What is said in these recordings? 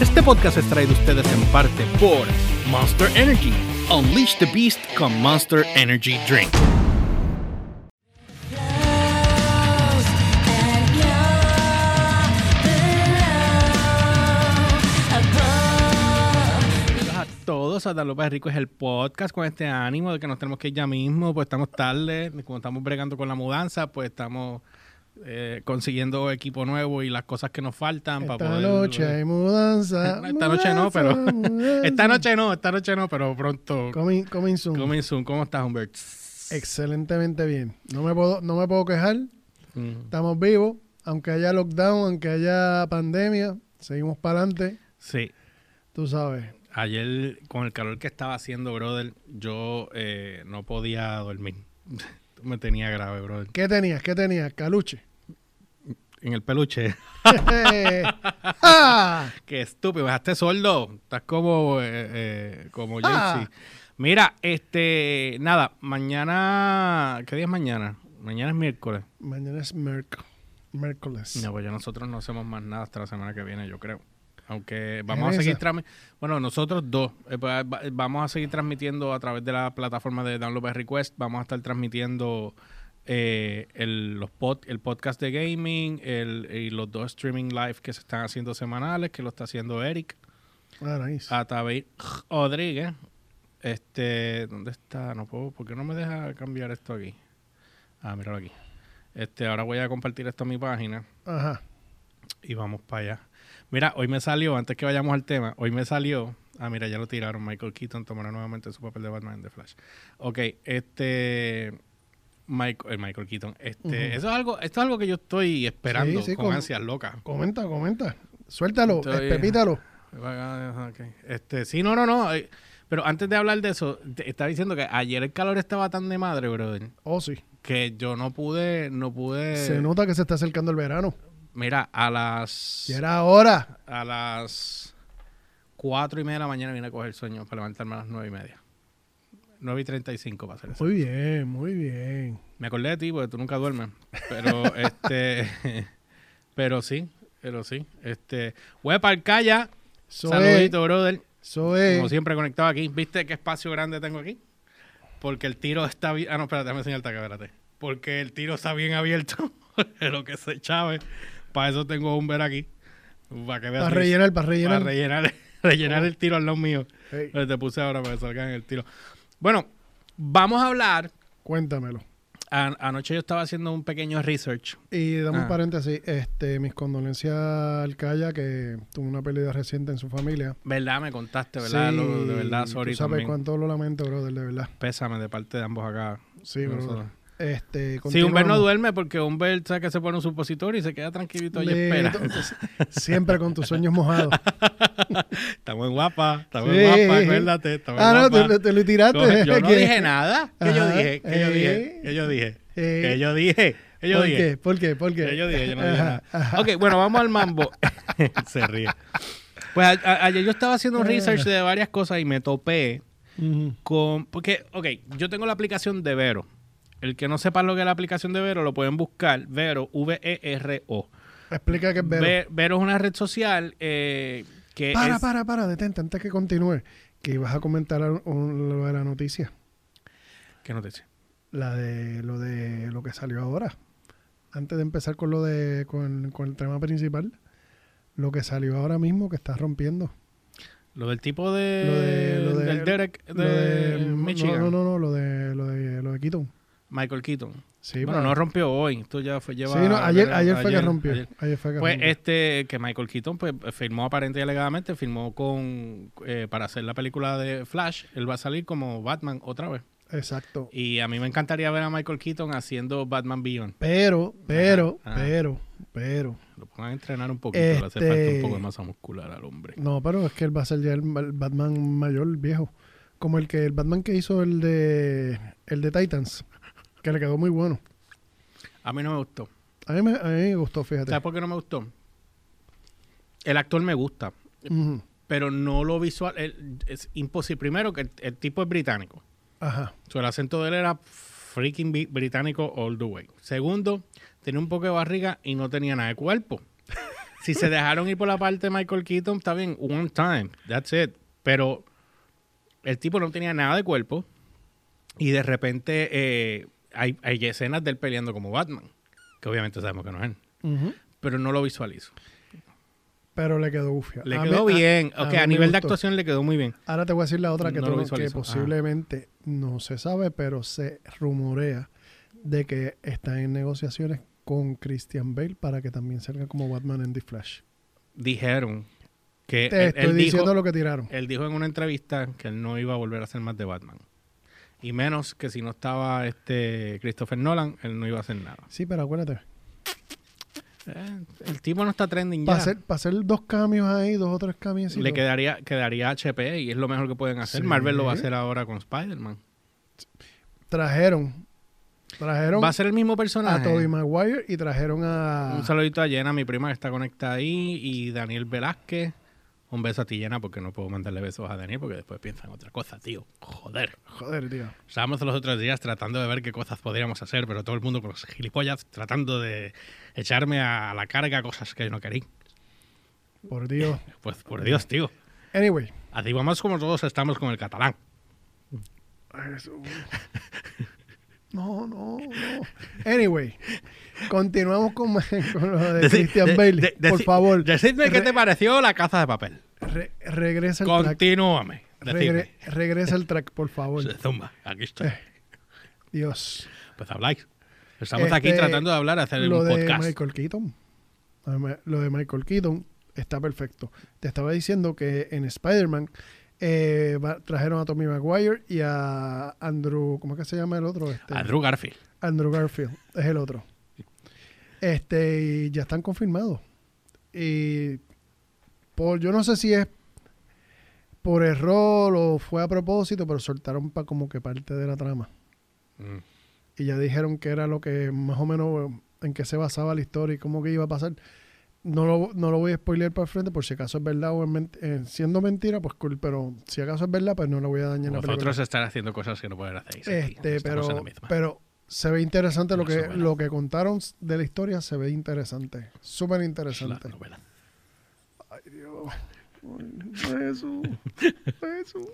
Este podcast es traído a ustedes en parte por Monster Energy. Unleash the Beast con Monster Energy Drink. Todos a López Rico es el podcast con este ánimo de que nos tenemos que ir ya mismo, pues estamos tarde, como estamos bregando con la mudanza, pues estamos eh, consiguiendo equipo nuevo y las cosas que nos faltan Esta para poder... noche hay mudanza. Esta noche no, pero- mudanza, Esta noche no, esta noche no, pero pronto. Coming, coming soon. Coming soon. ¿Cómo estás, Humbert? Excelentemente bien. No me puedo, no me puedo quejar. Mm, Estamos vivos. Aunque haya lockdown, aunque haya pandemia, seguimos para adelante. Sí. Tú sabes. Ayer, con el calor que estaba haciendo, brother, yo eh, no podía dormir. Me tenía grave, brother. ¿Qué tenías? ¿Qué tenías? Caluche. En el peluche. ¡Ah! Qué estúpido, dejaste sordo. Estás como, eh, eh, como Ah. Jaycee. Mira, este, nada, mañana, ¿qué día es mañana? Mañana es miércoles. Mañana es miércoles. No, pues ya nosotros no hacemos más nada hasta la semana que viene, yo creo. Aunque vamos a seguir transmitiendo. Bueno, nosotros dos. eh, pues, va- vamos a seguir transmitiendo a través de la plataforma de Download by Request. Vamos a estar transmitiendo eh, el, los pod- el podcast de gaming el, y los dos streaming live que se están haciendo semanales, que lo está haciendo Eric. Ah, nice. A David Rodríguez. Este, ¿dónde está? No puedo, ¿por qué no me deja cambiar esto aquí? Ah, míralo aquí. Este, ahora voy a compartir esto en mi página Ajá. y vamos para allá. Mira, hoy me salió, antes que vayamos al tema, hoy me salió. Ah, mira, ya lo tiraron. Michael Keaton tomará nuevamente su papel de Batman en The Flash. Ok, este. Michael, el Michael Keaton. Este, eso es algo, esto es algo que yo estoy esperando Sí, sí, con ansias locas. Comenta, comenta. Suéltalo. Ok. Este, sí, no, no, no. eh, Pero antes de hablar de eso, te estaba diciendo que ayer el calor estaba tan de madre, brother, Oh, sí. que yo no pude, no pude. Se nota que se está acercando el verano. Mira, a las. Y era hora. A las cuatro y media de la mañana vine a coger sueño para levantarme a las nueve y media. 9 y 35 para hacer eso. Muy bien, muy bien. Me acordé de ti porque tú nunca duermes. Pero este. pero sí, pero sí. Este. El calla. Eso Saludito, brother. es. Como siempre conectado aquí. ¿Viste qué espacio grande tengo aquí? Porque el tiro está bien. Ah, no, espérate, déjame enseñarte acá, espérate. Porque el tiro está bien abierto. lo que se chave. Para eso tengo un ver aquí. Para que veas. Para rellenar, para Para rellenar. rellenar, rellenar el tiro al lado mío. Hey, te puse ahora para que salgan el tiro. Bueno, vamos a hablar. cuéntamelo. Anoche yo estaba haciendo un pequeño research. Y dame Ah. un paréntesis. Este, mis condolencias al Calla, que tuvo una pérdida reciente en su familia. ¿Verdad? Me contaste, ¿verdad? Lo- de verdad, tú sorry sabes también. cuánto lo lamento, brother, de verdad. Pésame de parte de ambos acá. Sí, brother. Este, Si Humbert no duerme porque Humbert sabe que se pone un supositorio y se queda tranquilito y espera. Siempre con tus sueños mojados. Está muy guapa, está muy Sí. guapa, acuérdate. Está muy ah, no, te, te lo tiraste. Yo no ¿Qué? dije nada. ¿Qué yo Ajá, dije? ¿Qué yo eh, dije? ¿Qué yo dije? eh, ¿Qué yo dije? ¿Qué yo ¿Por dije? qué? ¿Por qué? ¿Por qué? ¿Qué yo dije? Yo no dije nada. Ok, bueno, vamos al mambo. se ríe. Pues a- a- ayer yo estaba haciendo un research de varias cosas y me topé con... Porque, ok, yo tengo la aplicación de Vero. El que no sepa lo que es la aplicación de Vero, lo pueden buscar. Vero, V-E-R-O. Explica qué es Vero. Ve- Vero es una red social eh, que Para, es... para, para, detente antes que continúe. Que ibas a comentar lo de la noticia. ¿Qué noticia? La de lo de lo que salió ahora. Antes de empezar con lo de con, con el tema principal. Lo que salió ahora mismo que está rompiendo. Lo del tipo de... Lo de- lo de- del Derek de, lo de Michigan. No, no, no, lo de lo de lo de Keaton. Michael Keaton. Sí, bueno, no rompió hoy. Esto ya fue lleva... Sí, no, ayer, ayer fue que rompió. ayer. Ayer fue que Pues rompió. este, que Michael Keaton pues firmó aparente y alegadamente, firmó con eh, para hacer la película de Flash, él va a salir como Batman otra vez. Exacto. Y a mí me encantaría ver a Michael Keaton haciendo Batman Beyond. Pero, pero, Ajá, ajá. pero, pero. Lo pongan a entrenar un poquito, le hace Este- falta un poco de masa muscular al hombre. No, pero es que él va a ser ya el, el Batman mayor, viejo. Como el que el Batman que hizo el de el de Titans, que le quedó muy bueno. A mí no me gustó. A mí me, a mí me gustó, fíjate. ¿Sabes por qué no me gustó? El actor me gusta, pero no lo visual. el- es imposible. Primero que el, el tipo es británico. Ajá. El acento de él era freaking británico all the way. Segundo, tenía un poco de barriga y no tenía nada de cuerpo. si se dejaron ir por la parte de Michael Keaton, está bien, one time, that's it. Pero el tipo no tenía nada de cuerpo y de repente eh, hay, hay escenas de él peleando como Batman, que obviamente sabemos que no es él, pero no lo visualizo. Pero le quedó ufia. Le A quedó mí- bien, a ok, a, nivel de actuación le quedó muy bien. Ahora te voy a decir la otra que, No tú- que posiblemente no se sabe, pero se rumorea de que está en negociaciones con Christian Bale para que también salga como Batman en The Flash. Dijeron que Te él, estoy él diciendo dijo, lo que tiraron. él dijo en una entrevista que él no iba a volver a hacer más de Batman. Y menos que si no estaba este Christopher Nolan, él no iba a hacer nada. Sí, pero acuérdate. Eh, el tipo no está trending ya. Para hacer, para hacer dos cambios ahí, dos o tres cambios. Le quedaría, quedaría HP y es lo mejor que pueden hacer. Sí. Marvel lo va a hacer ahora con Spider-Man. Trajeron. Trajeron Va a ser el mismo a personaje. Tobey Maguire y trajeron a. Un saludito a Jenna, mi prima que está conectada ahí, y Daniel Velázquez. Un beso a ti, Jenna, porque no puedo mandarle besos a Daniel porque después piensa en otra cosa, tío. Joder. Joder, tío. Estábamos los otros días tratando de ver qué cosas podríamos hacer, pero todo el mundo con los gilipollas tratando de echarme a la carga cosas que yo no quería. Por Dios. Pues por Dios, tío. Anyway. Así vamos como todos estamos con el catalán. Jesús. No, no, no. Anyway, continuamos con, con lo de Christian de- de- Por favor, Decidme qué te pareció la caza de papel. re- regresa el track. Continúame. Regre- regresa el track, por favor. Zumba, aquí estoy. Eh, Dios. Pues habláis. Estamos Este, aquí tratando de hablar, hacer Lo un de podcast. Michael Keaton. Lo de Michael Keaton está perfecto. Te estaba diciendo que en Spider-Man eh, trajeron a Tommy Maguire y a Andrew, ¿cómo es que se llama el otro? Este, Andrew Garfield. Andrew Garfield es el otro. Este, y ya están confirmados. Y por, yo no sé si es por error o fue a propósito, pero soltaron pa, como que parte de la trama. Mm. Y ya dijeron que era lo que más o menos en qué se basaba la historia y cómo que iba a pasar. No lo, no lo voy a spoiler para el frente por si acaso es verdad o eh, siendo mentira, pues cool, pero si acaso es verdad, pues no le voy a dañar la película. Vosotros están haciendo cosas que no pueden hacer. Este, la pero, pero se ve interesante lo que, lo que contaron de la historia, se ve interesante. Súper Es la interesante. Ay, Dios. Jesús. Jesús.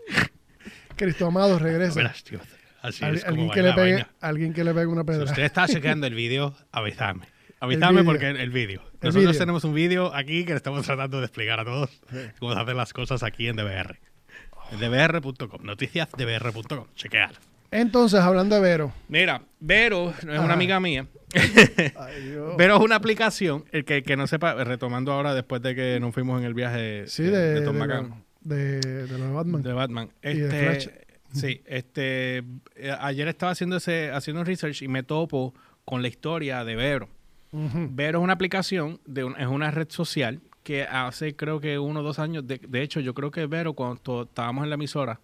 Cristo amado, regresa. Novelas, tío. Así Al- es como alguien, que la le pegue, alguien que le pegue una Si pedra. usted está chequeando el vídeo, avisadme. Avisadme porque el, vídeo. Nosotros tenemos un vídeo aquí que le estamos tratando de explicar a todos cómo se hacen las cosas aquí en DBR. Dbr.com. Noticias dbr.com. Chequear. Entonces, hablando de Vero. Mira, Vero es Ajá. una amiga mía. Ay. Vero es una aplicación, el que, que no sepa, retomando ahora después de que nos fuimos en el viaje sí, de, de, de Tom McCann. de, de Batman. De Batman. Y de Este, Flash. Sí, este, eh, ayer estaba haciendo ese, haciendo un research y me topo con la historia de Vero. Vero es una aplicación, de un- es una red social que hace creo que uno o dos años, de, de hecho yo creo que Vero cuando estábamos en la emisora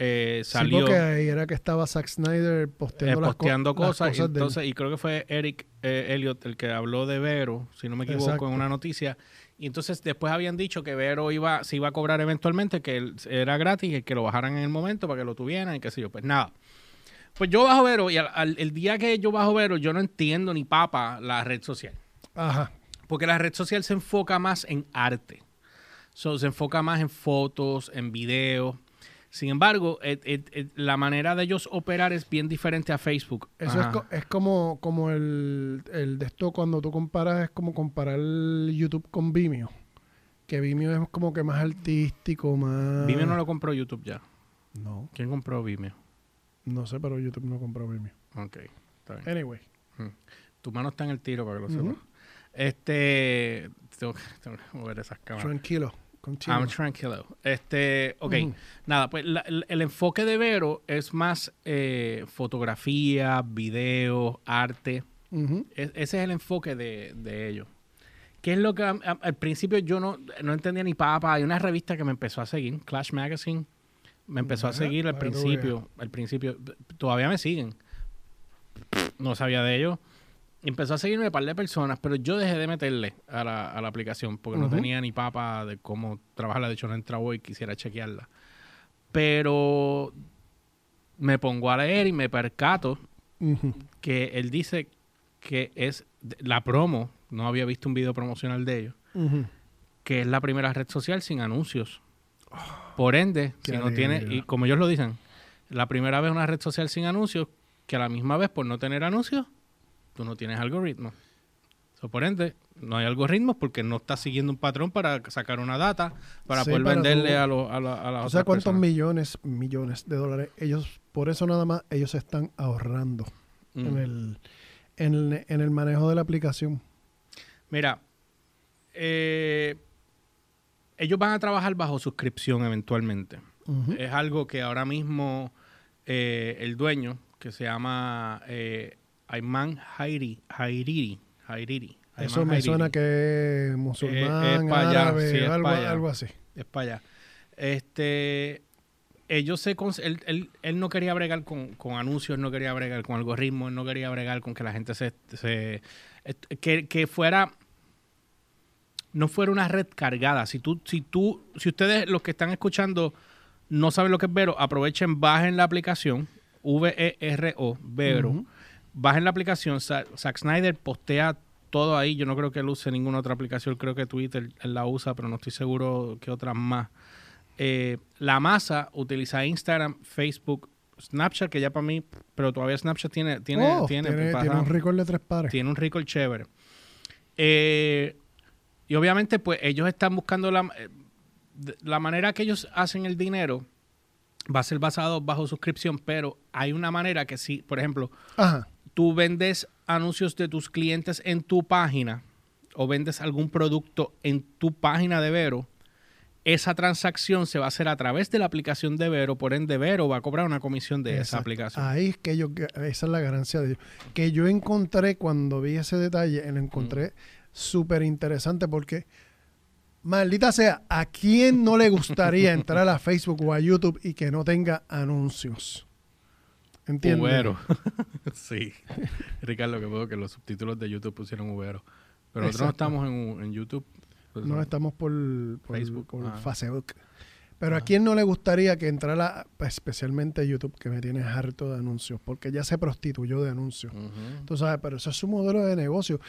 eh, Sí, salió porque ahí era que estaba Zack Snyder eh, posteando, las co- posteando las cosas, y entonces, y creo que fue Eric eh, Elliot el que habló de Vero, si no me equivoco, Exacto. en una noticia. Y entonces después habían dicho que Vero iba, se iba a cobrar eventualmente, que él- era gratis, y que lo bajaran en el momento para que lo tuvieran y qué sé yo. Pues nada. Pues yo bajo Vero y al, al- el día que yo bajo Vero, yo no entiendo ni papa la red social. Ajá. Porque la red social se enfoca más en arte. So, se enfoca más en fotos, en videos. Sin embargo, et- et- et- la manera de ellos operar es bien diferente a Facebook. Eso es, co- es como, como el, el de esto cuando tú comparas, es como comparar YouTube con Vimeo. Que Vimeo es como que más artístico, más... Vimeo no lo compró YouTube ya. No, ¿Quién compró Vimeo? No sé, pero YouTube no compró Vimeo. Ok, está bien. Anyway. Tu mano está en el tiro para que lo sepas. Este. Tengo que, tengo que mover esas cámaras. Tranquilo. Continúa. I'm tranquilo. Este, ok. Nada, pues la- el, el enfoque de Vero es más eh, fotografía, video, arte. Es- ese es el enfoque de, de ellos. ¿Qué es lo que a- a- al principio yo no, no entendía ni papa? Hay una revista que me empezó a seguir, Clash Magazine. Me empezó a seguir al principio. Al principio. Todavía me siguen. No sabía de ellos. Empezó a seguirme un par de personas, pero yo dejé de meterle a la, a la aplicación porque no tenía ni papa de cómo trabajarla. De hecho, no entraba hoy, quisiera chequearla. Pero me pongo a leer y me percato que él dice que es la promo, no había visto un video promocional de ellos, que es la primera red social sin anuncios. Por ende, qué si no tiene, y como ellos lo dicen, la primera vez una red social sin anuncios, que a la misma vez por no tener anuncios, tú no tienes algoritmo. So, por ende, no hay algoritmos porque no estás siguiendo un patrón para sacar una data para Sí, poder para venderle tú- a, los a, la- a las ¿Tú otras sabes cuántos personas. millones, millones de dólares ellos, por eso nada más, ellos se están ahorrando Mm. en, el, en, el, en el manejo de la aplicación? Mira, eh, ellos van a trabajar bajo suscripción eventualmente. Es algo que ahora mismo eh, el dueño, que se llama eh, Ayman Hairi, Hairiri, Hairiri. Eso me Hairiri. suena que es musulmán, es pa' allá, sí, es algo, pa' allá. algo así. Es para allá. Este, ellos se, él, él- él no quería bregar con, con anuncios, no quería bregar con algoritmos, no quería bregar con que la gente se, se- que, que fuera no fuera una red cargada. Si tú, si tú, si ustedes los que están escuchando no saben lo que es Vero, aprovechen, bajen la aplicación V-E-R-O, Vero. Ujú. Bajen la aplicación. Sa- Zack Snyder postea todo ahí. Yo no creo que él use ninguna otra aplicación. Creo que Twitter él la usa, pero no estoy seguro que otras más. Eh, la masa utiliza Instagram, Facebook, Snapchat, que ya para mí, pero todavía Snapchat tiene, tiene, Oh, tiene, tiene, tiene un récord de tres pares. tiene un récord chévere. Eh, y obviamente, pues ellos están buscando la, eh, la manera que ellos hacen el dinero va a ser basado bajo suscripción, pero hay una manera que sí, por ejemplo, Ajá. tú vendes anuncios de tus clientes en tu página o vendes algún producto en tu página de Vero, esa transacción se va a hacer a través de la aplicación de Vero, por ende Vero va a cobrar una comisión de esa aplicación. Ahí es que yo, esa es la ganancia de ellos. Que yo encontré cuando vi ese detalle, lo encontré súper interesante porque, maldita sea, ¿a quién no le gustaría entrar a Facebook o a YouTube y que no tenga anuncios? ¿Entiendes? Ubero. sí. Ricardo, que veo que los subtítulos de YouTube pusieron Ubero. Pero nosotros no estamos en, en YouTube. Pues No no. estamos por, por Facebook, por ah. Facebook. Pero ¿a quién no le gustaría que entrara, especialmente YouTube, que me tiene harto de anuncios? Porque ya se prostituyó de anuncios. Tú sabes, pero eso es su modelo de negocio.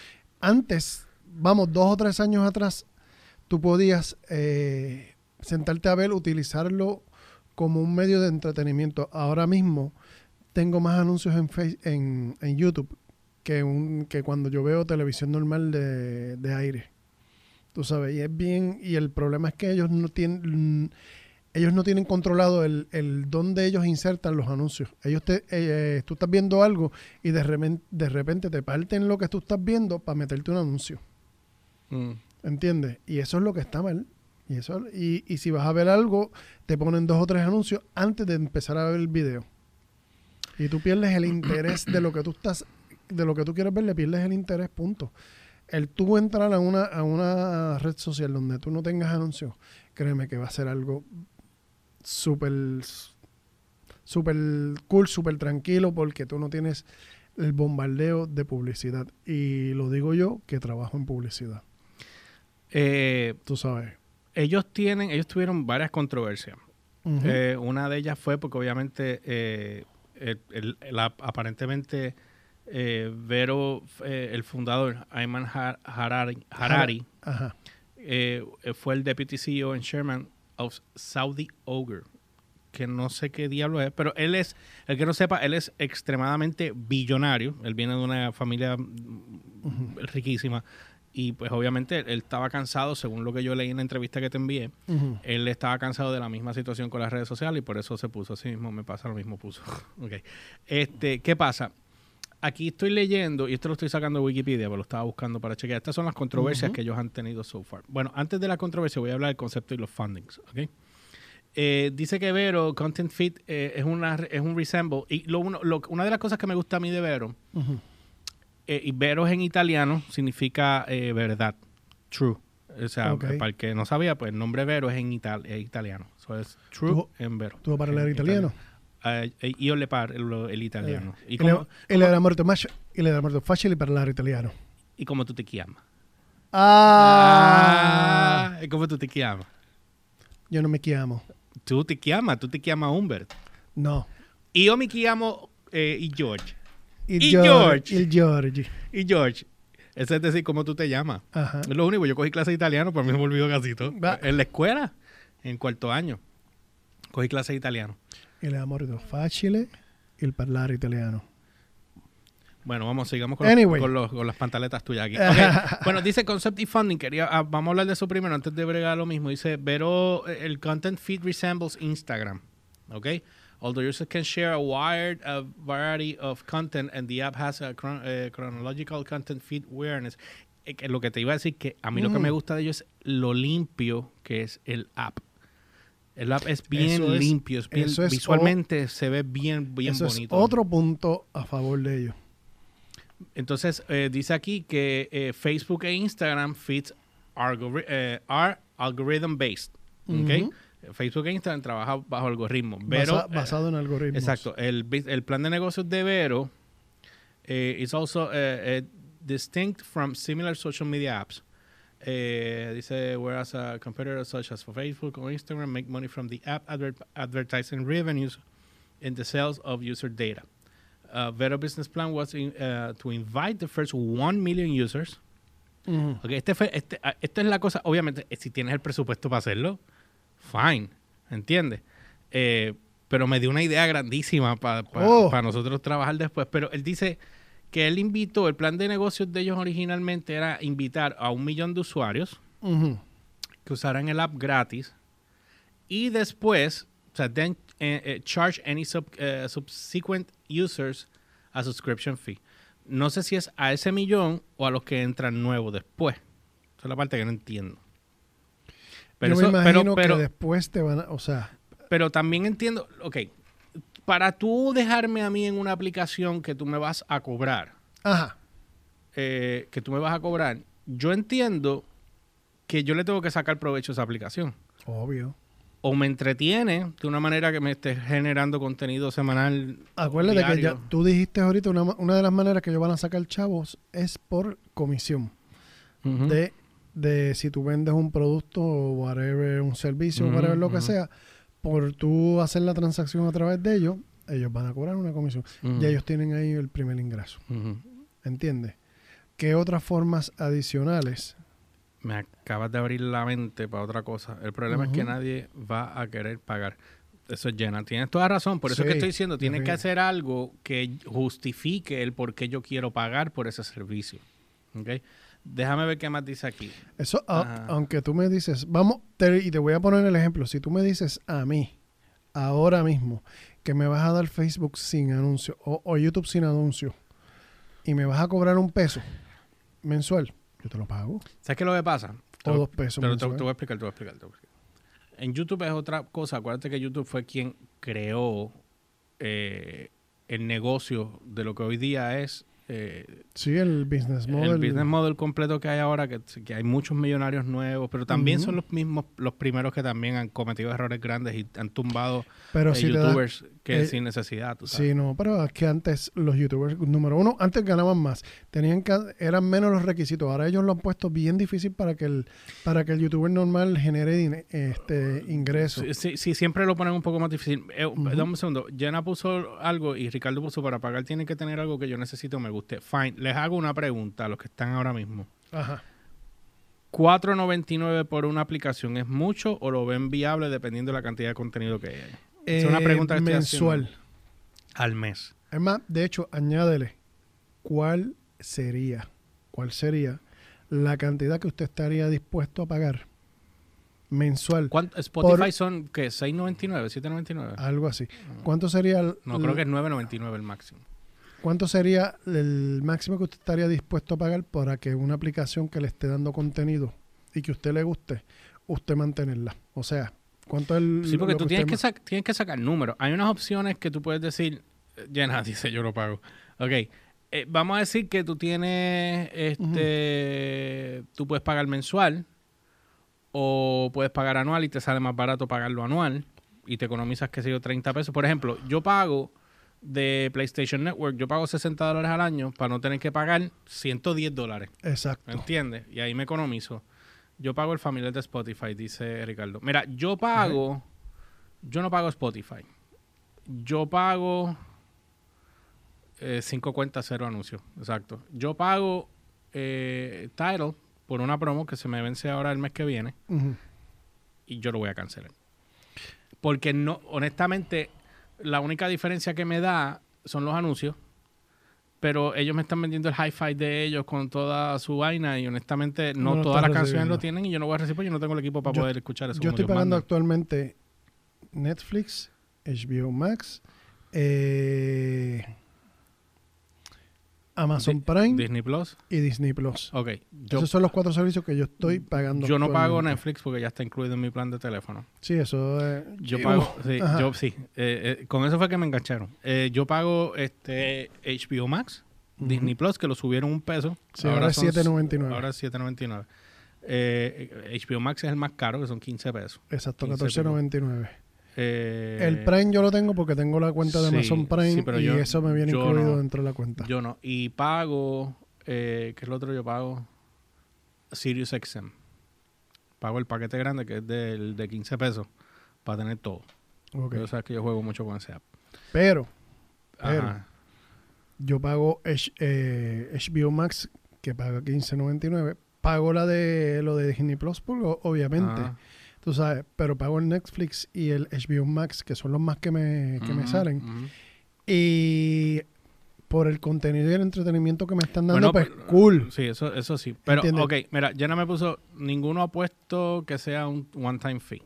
Antes, vamos, dos o tres años atrás, tú podías eh, sentarte a ver, utilizarlo como un medio de entretenimiento. Ahora mismo tengo más anuncios en, Face- en, en YouTube que, un, que cuando yo veo televisión normal de, de aire. Tú sabes, y es bien, y el problema es que ellos no tienen, mm, ellos no tienen controlado el, el dónde ellos insertan los anuncios. Ellos te, eh, tú estás viendo algo y de repente, de repente te parten lo que tú estás viendo para meterte un anuncio. Mm. ¿Entiendes? Y eso es lo que está mal. Y, eso, y, y si vas a ver algo, te ponen dos o tres anuncios antes de empezar a ver el video. Y tú pierdes el interés de lo que tú estás, de lo que tú quieres ver, le pierdes el interés, punto. El tú entrar a una, a una red social donde tú no tengas anuncios, créeme que va a ser algo súper súper cool, súper tranquilo, porque tú no tienes el bombardeo de publicidad. Y lo digo yo que trabajo en publicidad. Eh, Tú sabes. ellos tienen, ellos tuvieron varias controversias. Eh, una de ellas fue porque obviamente eh, el- el- la- aparentemente Vero, el fundador, Ayman Har- Harari, Harari Ajá. fue el deputy CEO and chairman of Saudi Ogre, que no sé qué diablo es, pero él es, el que no sepa, él es extremadamente billonario, él viene de una familia mm, riquísima y pues obviamente él, estaba cansado, según lo que yo leí en la entrevista que te envié, Ujú. él estaba cansado de la misma situación con las redes sociales y por eso se puso así mismo, me pasa lo mismo puso. Ok. Este, ¿qué pasa? Aquí estoy leyendo, y esto lo estoy sacando de Wikipedia, pero lo estaba buscando para chequear. Estas son las controversias Ujú. que ellos han tenido so far. Bueno, antes de la controversia voy a hablar del concepto y los fundings, ¿ok? Eh, dice que Vero, Content Fit, eh, es, una, es un resemble. Y lo, uno, lo- una de las cosas que me gusta a mí de Vero, Ujú. Eh, y Vero en italiano significa eh, verdad, true. O sea, Ok. para el que no sabía, pues el nombre Vero es en ital- es italiano. Eso es true ¿Tú- en Vero. ¿Tú vas a hablar En italiano? Eh, eh, io le parlo el italiano. Eh, ¿Y, cómo, il era molto, mas- il era molto facile parlare italiano. ¿Y cómo tú te llamas? Ah, ¿Y cómo tú te llamas? Yo no me chiamo. Tú te llamas, tú te llamas Humbert. No. Io mi chiamo eh, y George. Il Gior- George. Il Giorgi. Y George. Ese es decir, cómo tú te llamas. Ajá. Es lo único. Yo cogí clase de italiano, pero a mí me olvidó casi todo. Va. En la escuela, en cuarto año, cogí clase de italiano. Il è molto facile il parlare italiano. Bueno, vamos, sigamos con, Anyway. los- con, los- con las pantaletas tuyas aquí. Bueno, dice Concept y Funding. Quería, ah, vamos a hablar de eso primero antes de bregar lo mismo. Dice, pero eh, el content feed resembles Instagram. ¿Ok? Although users can share a wide uh, variety of content and the app has a chron- eh, chronological content feed awareness. Eh, que lo que te iba a decir que a mí lo que Mm. me gusta de ellos es lo limpio que es el app. El app es bien Eso limpio, es bien- eso es visualmente se ve bien, bien Eso bonito. es otro punto a favor de ellos. Entonces, eh, dice aquí que eh, Facebook e Instagram feeds algori- eh, are algorithm based. ¿ok? Ujú. Facebook e Instagram trabajan bajo algoritmos. Basa- basado en eh, algoritmos. exacto. El, plan de negocios de Vero eh, is also eh, eh, distinct from similar social media apps. Eh, dice, whereas a competitor such as for Facebook or Instagram make money from the app adver- advertising revenues in the sales of user data. Uh, Vero business plan was in, uh, to invite the first 1 million users. Ujú. Ok, este fue, este, ah, esto es la cosa, obviamente, eh, si tienes el presupuesto para hacerlo, fine, ¿entiendes? Eh, pero me dio una idea grandísima para Oh. nosotros trabajar después. Pero él dice que él invitó, el plan de negocios de ellos originalmente era invitar a un millón de usuarios que usaran el app gratis y después, o sea, then eh, eh, charge any sub- eh, subsequent users a subscription fee. No sé si es a ese millón o a los que entran nuevos después. Esa es la parte que no entiendo. Pero, Yo me eso- imagino pero, pero, que después te van a... O sea, pero también entiendo, ok, para tú dejarme a mí en una aplicación que tú me vas a cobrar, ajá. eh, que tú me vas a cobrar, yo entiendo que yo le tengo que sacar provecho a esa aplicación. Obvio. o me entretiene de una manera que me esté generando contenido semanal. Acuérdate que ya tú dijiste ahorita una, una de las maneras que ellos van a sacar chavos es por comisión. De, de si tú vendes un producto o whatever, un servicio, Ujú, whatever lo que sea, por tú hacer la transacción a través de ellos, ellos van a cobrar una comisión. Y ellos tienen ahí el primer ingreso. Ujú. ¿Entiendes? ¿Qué otras formas adicionales? Me acabas de abrir la mente para otra cosa. El problema es que nadie va a querer pagar. Eso es llena. Tienes toda razón. Por eso es que estoy diciendo, tienes que hacer algo que justifique el por qué yo quiero pagar por ese servicio. ¿Ok? Déjame ver qué más dice aquí. Eso, a- Ajá. aunque tú me dices, vamos, te- y te voy a poner el ejemplo, si tú me dices a mí, ahora mismo, que me vas a dar Facebook sin anuncio o, o YouTube sin anuncio, y me vas a cobrar un peso mensual, yo te lo pago. ¿Sabes qué es lo que pasa? O dos pesos Pero te, voy a explicar, te voy a explicar, te voy a explicar. En YouTube es otra cosa. Acuérdate que YouTube fue quien creó eh, el negocio de lo que hoy día es eh, Sí, el business model. el business model completo que hay ahora, que, que hay muchos millonarios nuevos, pero también son los mismos, los primeros que también han cometido errores grandes y han tumbado pero eh, si te da- youtubers que eh, sin necesidad. tú sabes. Sí, no, pero es que antes los youtubers, número uno, antes ganaban más, tenían que, eran menos los requisitos. Ahora ellos lo han puesto bien difícil para que el, para que el youtuber normal genere este ingreso. Sí, sí, sí, siempre lo ponen un poco más difícil. Dame un segundo. Jenna puso algo y Ricardo puso para pagar tiene que tener algo que yo necesito me guste. Fine. Les hago una pregunta a los que están ahora mismo. Ajá. ¿4.99 por una aplicación es mucho o lo ven viable dependiendo de la cantidad de contenido que hay? Es una Eh, pregunta que mensual. Al mes. Es más, de hecho, añádele cuál sería, cuál sería la cantidad que usted estaría dispuesto a pagar mensual, ¿Cuánto- Spotify Por- son ¿qué? ¿6.99? ¿7.99? algo así. ¿Cuánto sería el- No, creo que es 9.99 el máximo. Cuánto sería el máximo que usted estaría dispuesto a pagar para que una aplicación que le esté dando contenido y que a usted le guste, usted mantenerla? O sea, ¿cuánto es el Sí, porque tú tienes que, ma- sac- tienes que sacar números. Hay unas opciones que tú puedes decir, eh, Jenna dice yo lo pago. Ok, eh, vamos a decir que tú tienes, este, tú puedes pagar mensual o puedes pagar anual y te sale más barato pagarlo anual y te economizas, qué sé yo, 30 pesos. Por ejemplo, yo pago de PlayStation Network, yo pago 60 dólares al año para no tener que pagar 110 dólares. Exacto. ¿Entiendes? Y ahí me economizo. Yo pago el familiar de Spotify, dice Ricardo. Mira, yo pago. Yo no pago Spotify. Yo pago. Eh, cinco cuentas, cero anuncios. Exacto. Yo pago eh, Tidal por una promo que se me vence ahora el mes que viene y yo lo voy a cancelar. Porque no, honestamente, la única diferencia que me da son los anuncios. Pero ellos me están vendiendo el hi-fi de ellos con toda su vaina y honestamente no, todas las canciones lo tienen y yo no voy a recibir porque yo no tengo el equipo para Yo- poder escuchar eso. Yo estoy pagando actualmente Netflix, HBO Max, eh, Amazon Prime Disney Plus. y Disney Plus. Ok. Yo, Esos son los cuatro servicios que yo estoy pagando. yo no pago. Netflix porque ya está incluido en mi plan de teléfono. Sí, eso es. Yo pago, sí, yo sí. Eh, eh, con eso fue que me engancharon. Eh, yo pago este HBO Max. Disney Plus, que lo subieron un peso. Sí, ahora es son- 7.99. Ahora es 7.99. Eh, HBO Max es el más caro, que son 15 pesos. Exacto, 15 14.99. Eh, El Prime yo lo tengo porque tengo la cuenta de sí, Amazon Prime sí, pero y yo- eso me viene yo incluido no. dentro de la cuenta. Yo no. Y pago, eh, ¿qué es lo otro yo pago? Sirius XM. Pago el paquete grande que es del, de 15 pesos para tener todo. Ok. Pero sabes que yo juego mucho con ese app. Pero Pero- yo pago H- eh, HBO Max, que paga 15.99. Pago la de lo de Disney Plus, o- obviamente, Ajá. Tú sabes, pero pago el Netflix y el HBO Max, que son los más que me, que me salen. Y por el contenido y el entretenimiento que me están Bueno, dando, pues pero- cool. Sí, eso, eso sí. Pero, ¿Entiendes? ok, mira, ya no me puso, ninguno ha puesto que sea un one-time fee.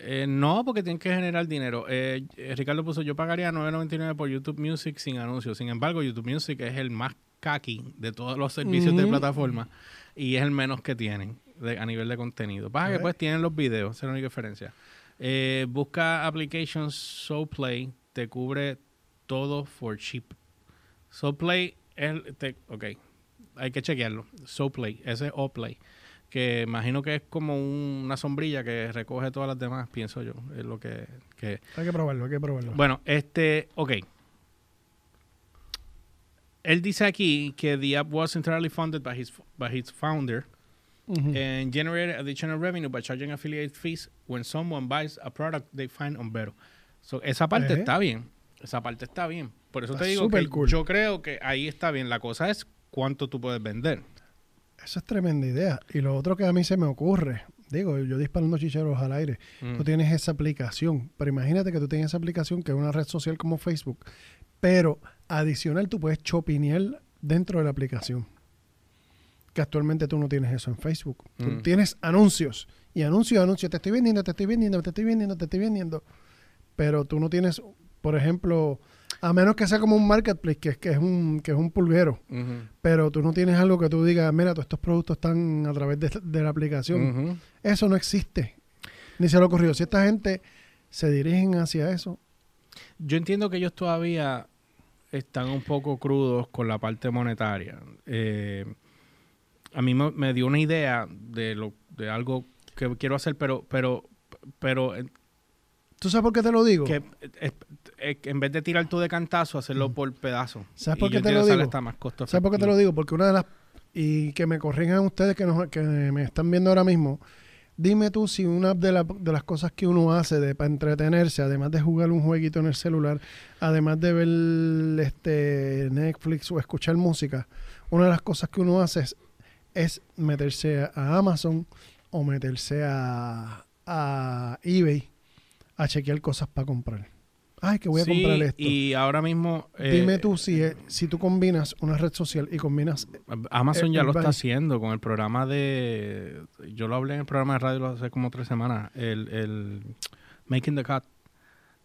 Eh, no, porque tienen que generar dinero. Eh, eh, Ricardo puso, yo pagaría 9.99 por YouTube Music sin anuncios. Sin embargo, YouTube Music es el más kaki de todos los servicios de Ujú. plataforma y es el menos que tienen de- a nivel de contenido. Pasa que pues tienen los videos, esa es la única diferencia. Eh, busca applications SoPlay, te cubre todo for cheap. SoPlay es, el- te- ok, hay que chequearlo. SoPlay, ese es OPlay, que imagino que es como un- una sombrilla que recoge todas las demás, pienso yo, es lo que, que Hay que probarlo, hay que probarlo. bueno, este, ok. Él dice aquí que the app was entirely funded by his, by his founder Ujú. and generated additional revenue by charging affiliate fees when someone buys a product they find on Vero. So, esa parte Ejé. está bien. Esa parte está bien. Por eso Está te digo que cool. yo creo que ahí está bien. La cosa es cuánto tú puedes vender. Esa es tremenda idea. Y lo otro que a mí se me ocurre, digo, yo disparando chicheros al aire, Mm. tú tienes esa aplicación, pero imagínate que tú tienes esa aplicación que es una red social como Facebook, pero adicional tú puedes chopinear dentro de la aplicación. Que actualmente tú no tienes eso en Facebook. Tú Mm. tienes anuncios y anuncios, anuncios, te estoy vendiendo, te estoy vendiendo, te estoy vendiendo, te estoy vendiendo. Pero tú no tienes, por ejemplo, a menos que sea como un marketplace, que es, que es, un, que es un pulguero pero tú no tienes algo que tú digas, mira, todos estos productos están a través de, de la aplicación. Eso no existe. Ni se le ocurrió. Si esta gente se dirigen hacia eso, Yo entiendo que ellos todavía están un poco crudos con la parte monetaria. Eh, a mí me, me dio una idea de lo de algo que quiero hacer, pero pero pero eh, ¿tú sabes por qué te lo digo? que eh, eh, en vez de tirar todo de cantazo, hacerlo Mm. por pedazos. ¿Sabes por qué te lo digo? hasta más costo ¿Sabes por qué te lo digo? Porque una de las... Y que me corrijan ustedes que, nos, que me están viendo ahora mismo. Dime tú si una de, la- de las cosas que uno hace de, para entretenerse, además de jugar un jueguito en el celular, además de ver este Netflix o escuchar música, una de las cosas que uno hace es, es meterse a, Amazon o meterse a, a eBay a chequear cosas para comprar. Ay, que voy a Sí, comprar esto. Y ahora mismo. eh, Dime tú si, es- si tú combinas una red social y combinas Amazon el- ya lo está haciendo con el programa de. Yo lo hablé en el programa de radio hace como tres semanas. El, el Making the Cut,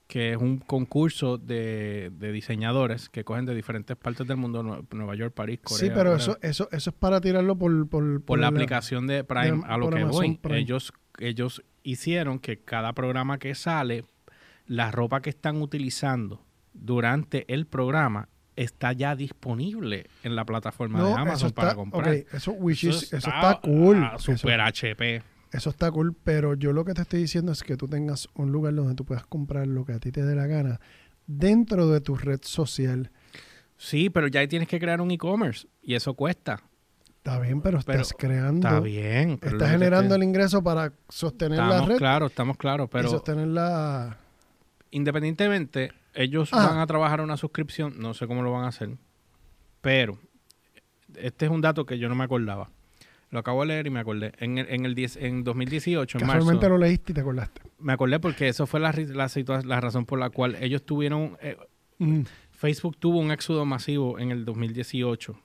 que es un concurso de, de diseñadores que cogen de diferentes partes del mundo: Nue- Nueva York, París, Corea. sí, pero eso, eso, eso es para tirarlo por, por, Por la aplicación de Prime, de- a lo que Amazon voy. Prime. Ellos, ellos hicieron que cada programa que sale, la ropa que están utilizando durante el programa está ya disponible en la plataforma de Amazon está, para comprar. ok, eso, which is- eso está cool. Eso, super HP. Eso está cool, pero yo lo que te estoy diciendo es que tú tengas un lugar donde tú puedas comprar lo que a ti te dé la gana dentro de tu red social. Sí, pero ya ahí tienes que crear un e-commerce y eso cuesta. Está bien, pero Pero estás creando, Está bien. estás generando el ingreso para sostener la red claros, estamos claros, pero sostener la... independientemente, ellos Ah. van a trabajar una suscripción, no sé cómo lo van a hacer, pero este es un dato que yo no me acordaba. Lo acabo de leer y me acordé. En el, en el 10 en 2018, en Casualmente marzo, lo leíste y te acordaste. me acordé porque eso fue la, la, la razón por la cual ellos tuvieron... eh, Mm. Facebook tuvo un éxodo masivo en el 2018.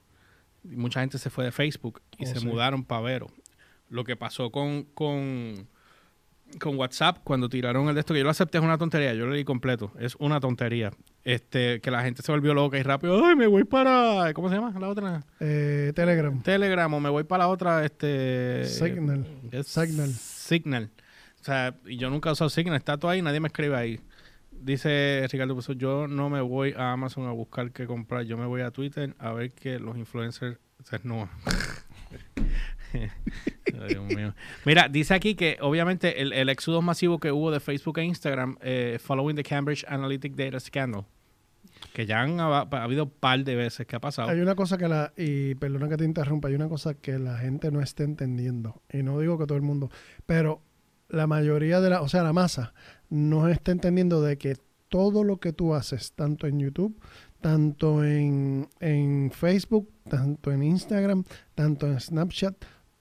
Y mucha gente se fue de Facebook y Oh, se sí. mudaron para Vero. Lo que pasó con, con, con WhatsApp cuando tiraron el de esto, que yo lo acepté, es una tontería. Yo lo leí completo. Es una tontería. Este, que la gente se volvió loca y rápido. Ay, me voy para. ¿Cómo se llama la otra? Eh, Telegram. Telegram o me voy para la otra. Este. Signal. es Signal. Signal. O sea, y yo nunca he usado Signal. Está todo ahí, nadie me escribe ahí. Dice Ricardo Puso, yo no me voy a Amazon a buscar qué comprar. Yo me voy a Twitter a ver que los influencers se desnudan. Dios mío. Mira, dice aquí que obviamente el, el éxodo masivo que hubo de Facebook e Instagram eh, following the Cambridge Analytic Data Scandal, que ya han ha, ha habido un par de veces que ha pasado. Hay una cosa que la, y perdona que te interrumpa, hay una cosa que la gente no está entendiendo. Y no digo que todo el mundo, pero la mayoría de la, o sea, la masa, no está entendiendo de que todo lo que tú haces, tanto en YouTube, tanto en, en Facebook, tanto en Instagram, tanto en Snapchat,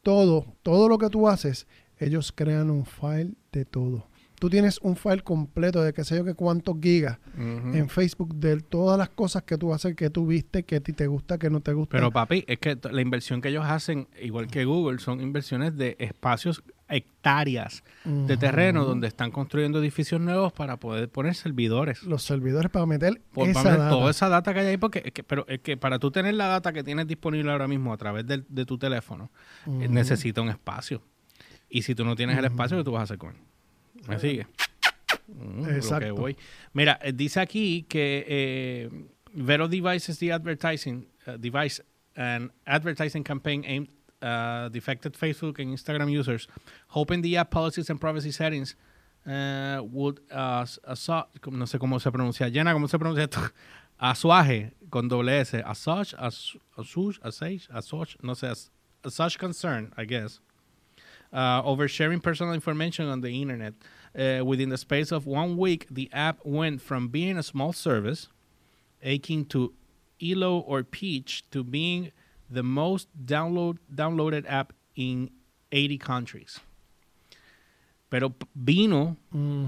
todo, todo lo que tú haces, ellos crean un file de todo. Tú tienes un file completo de qué sé yo que cuántos gigas en Facebook de todas las cosas que tú haces, que tú viste, que a ti te gusta, que no te gusta. Pero papi, es que la inversión que ellos hacen, igual que Google, son inversiones de espacios, hectáreas de terreno donde están construyendo edificios nuevos para poder poner servidores. Los servidores para meter Por esa para data. toda esa data que hay ahí, porque es que, pero es que para tú tener la data que tienes disponible ahora mismo a través del- de, tu teléfono, eh, Ujú. necesita un espacio. Y si tú no tienes el espacio, ¿qué tú vas a hacer con él? ¿Me sigue? Mm, lo que Exacto. voy. Mira, eh, dice aquí que eh, Vero devices the advertising uh, device an advertising campaign aimed uh, defected Facebook and Instagram users, hoping the app policies and privacy settings uh, would uh, asso- no sé cómo se pronuncia, Jenna, ¿cómo se pronuncia esto? Asuaje con doble S, assuage, as- assuage, assuage, assuage, no sé, as- such concern, I guess, uh, over sharing personal information on the internet. Uh, within the space of one week, the app went from being a small service, akin to Elo or Peach, to being the most download downloaded app in 80 countries. Pero vino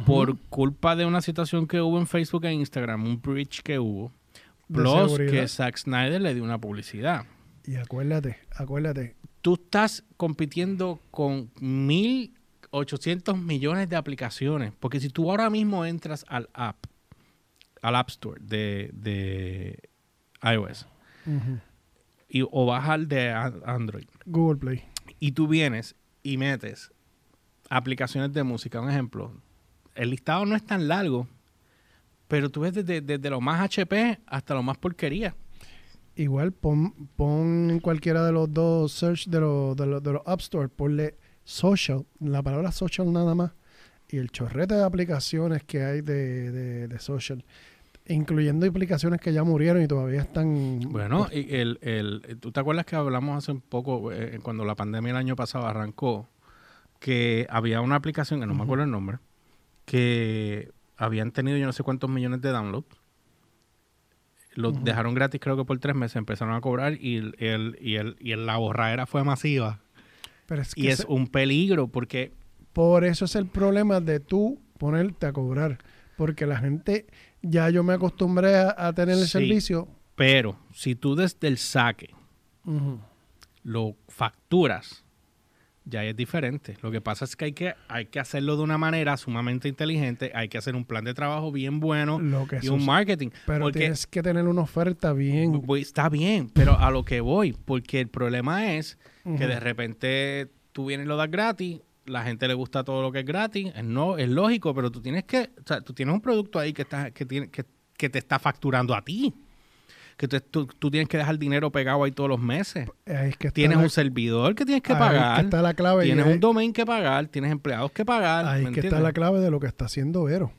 por culpa de una situación que hubo en Facebook e Instagram, un breach que hubo, plus que Zack Snyder le dio una publicidad. Y acuérdate, acuérdate. Tú estás compitiendo con 1.800 millones de aplicaciones, porque si tú ahora mismo entras al app, al App Store de, de iOS, y, o bajas al de Android, Google Play. y tú vienes y metes aplicaciones de música, un ejemplo, el listado no es tan largo, pero tú ves desde, desde lo más HP hasta lo más porquería. Igual pon, pon en cualquiera de los dos search de los, de de los App Store, ponle social, la palabra social nada más, y el chorrete de aplicaciones que hay de, de, de social, incluyendo aplicaciones que ya murieron y todavía están... Bueno, y el, el, ¿tú te acuerdas que hablamos hace un poco, eh, cuando la pandemia el año pasado arrancó, que había una aplicación, que no me acuerdo el nombre, que habían tenido yo no sé cuántos millones de downloads, los dejaron gratis creo que por tres meses, empezaron a cobrar y, el, el- y, el, y el- la borradera fue masiva. Pero es que Y es un peligro porque por eso es el problema de tú ponerte a cobrar, porque la gente, ya yo me acostumbré a, a tener el Sí. servicio. Pero si tú desde el saque lo facturas, ya es diferente. Lo que pasa es que hay que, hay que hacerlo de una manera sumamente inteligente, hay que hacer un plan de trabajo bien bueno Lo que y un marketing. Pero porque tienes que tener una oferta bien. está bien, pero a lo que voy, porque el problema es que de repente tú vienes y lo das gratis, la gente le gusta todo lo que es gratis, es, no, es lógico, pero tú tienes que, o sea, tú tienes un producto ahí que, está, que, tiene, que, que te está facturando a ti. Que te- tú, tú tienes que dejar dinero pegado ahí todos los meses. Es que Tienes la- un servidor que tienes que ahí es que pagar. está la clave. y Tienes un domain que pagar, tienes empleados que pagar. Ahí ¿me es que está la clave de lo que está haciendo Vero.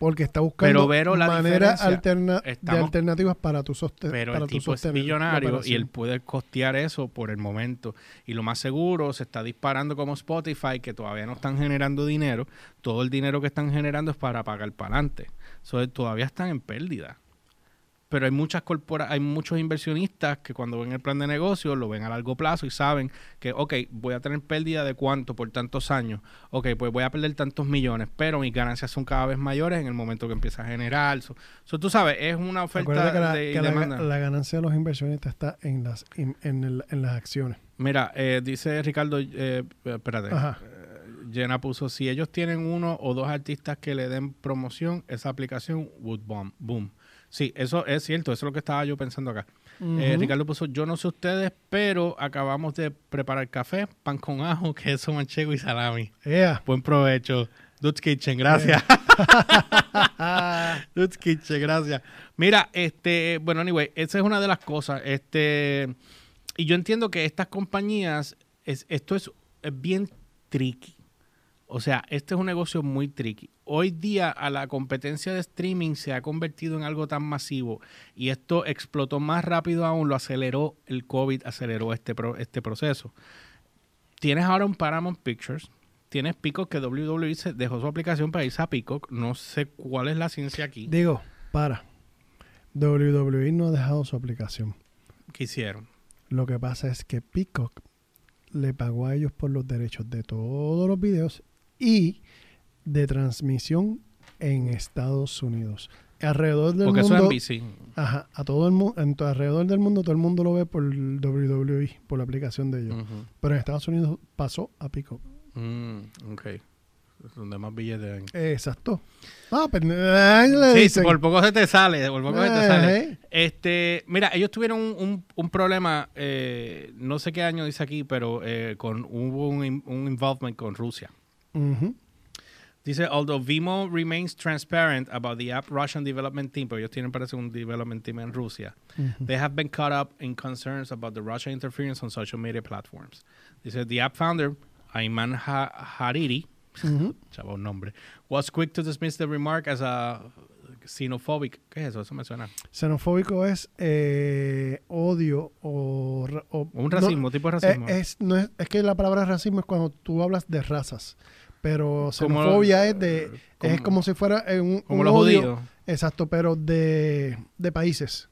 Porque está buscando Pero maneras de alternativas para tu sostener. Pero para el tipo es millonario y él puede costear eso por el momento. Y lo más seguro, se está disparando como Spotify, que todavía no están generando dinero. Todo el dinero que están generando es para pagar para adelante. So, todavía están en pérdida. Pero hay muchas corpora hay muchos inversionistas que cuando ven el plan de negocio lo ven a largo plazo y saben que, ok, voy a tener pérdida de cuánto por tantos años. Ok, pues voy a perder tantos millones, pero mis ganancias son cada vez mayores en el momento que empieza a generar. Eso, tú sabes, es una oferta que la, de que demanda. la ganancia de los inversionistas está en las, en, en el- en las acciones. Mira, eh, dice Ricardo, eh, espérate. Ajá. Eh, Jenna puso, si ellos tienen uno o dos artistas que le den promoción, esa aplicación would bomb, boom. Sí, eso es cierto, eso es lo que estaba yo pensando acá. Eh. Ricardo puso, yo no sé ustedes, pero acabamos de preparar café, pan con ajo, queso manchego y salami. Ea. Buen provecho. Dude's Kitchen, gracias. Dude's Kitchen, gracias. Mira, este, bueno, anyway, esa es una de las cosas. Este, y yo entiendo que estas compañías, es, esto es, es bien tricky. O sea, este es un negocio muy tricky. Hoy día a la competencia de streaming se ha convertido en algo tan masivo y esto explotó más rápido aún, lo aceleró el COVID, aceleró este, pro- este proceso. Tienes ahora un Paramount Pictures, tienes Peacock que WWE se dejó su aplicación para irse a Peacock. No sé cuál es la ciencia aquí. Digo, para. WWE no ha dejado su aplicación. ¿Qué hicieron? Lo que pasa es que Peacock le pagó a ellos por los derechos de todos los videos y de transmisión en Estados Unidos. Alrededor del Porque eso mundo, es NBC. ajá, a todo el mundo, alrededor del mundo todo el mundo lo ve por WWE, por la aplicación de ellos. Pero en Estados Unidos pasó a Peacock. Mm, ok. Donde más billetes hay. Exacto. Ah, pero le Sí, dicen. por poco se te sale, por poco se te sale. Este, mira, ellos tuvieron un, un- un problema, eh, no sé qué año dice aquí, pero eh, con hubo un, un involvement con Rusia. Dice, although Vimo remains transparent about the app Russian development team, pero ellos tienen parece un development team en Rusia. They have been caught up in concerns about the Russian interference on social media platforms. Dice, the app founder, Ayman Ha- Hariri, chavo nombre, was quick to dismiss the remark as a xenophobic. ¿Qué es eso? Eso me suena. Xenofóbico es eh, odio o, Un no, racismo, tipo de racismo. es, no es, es que la palabra racismo es cuando tú hablas de razas. Pero Como- xenofobia es de como- es como si fuera eh, un, Como un los odio, judíos. Exacto, pero de, de países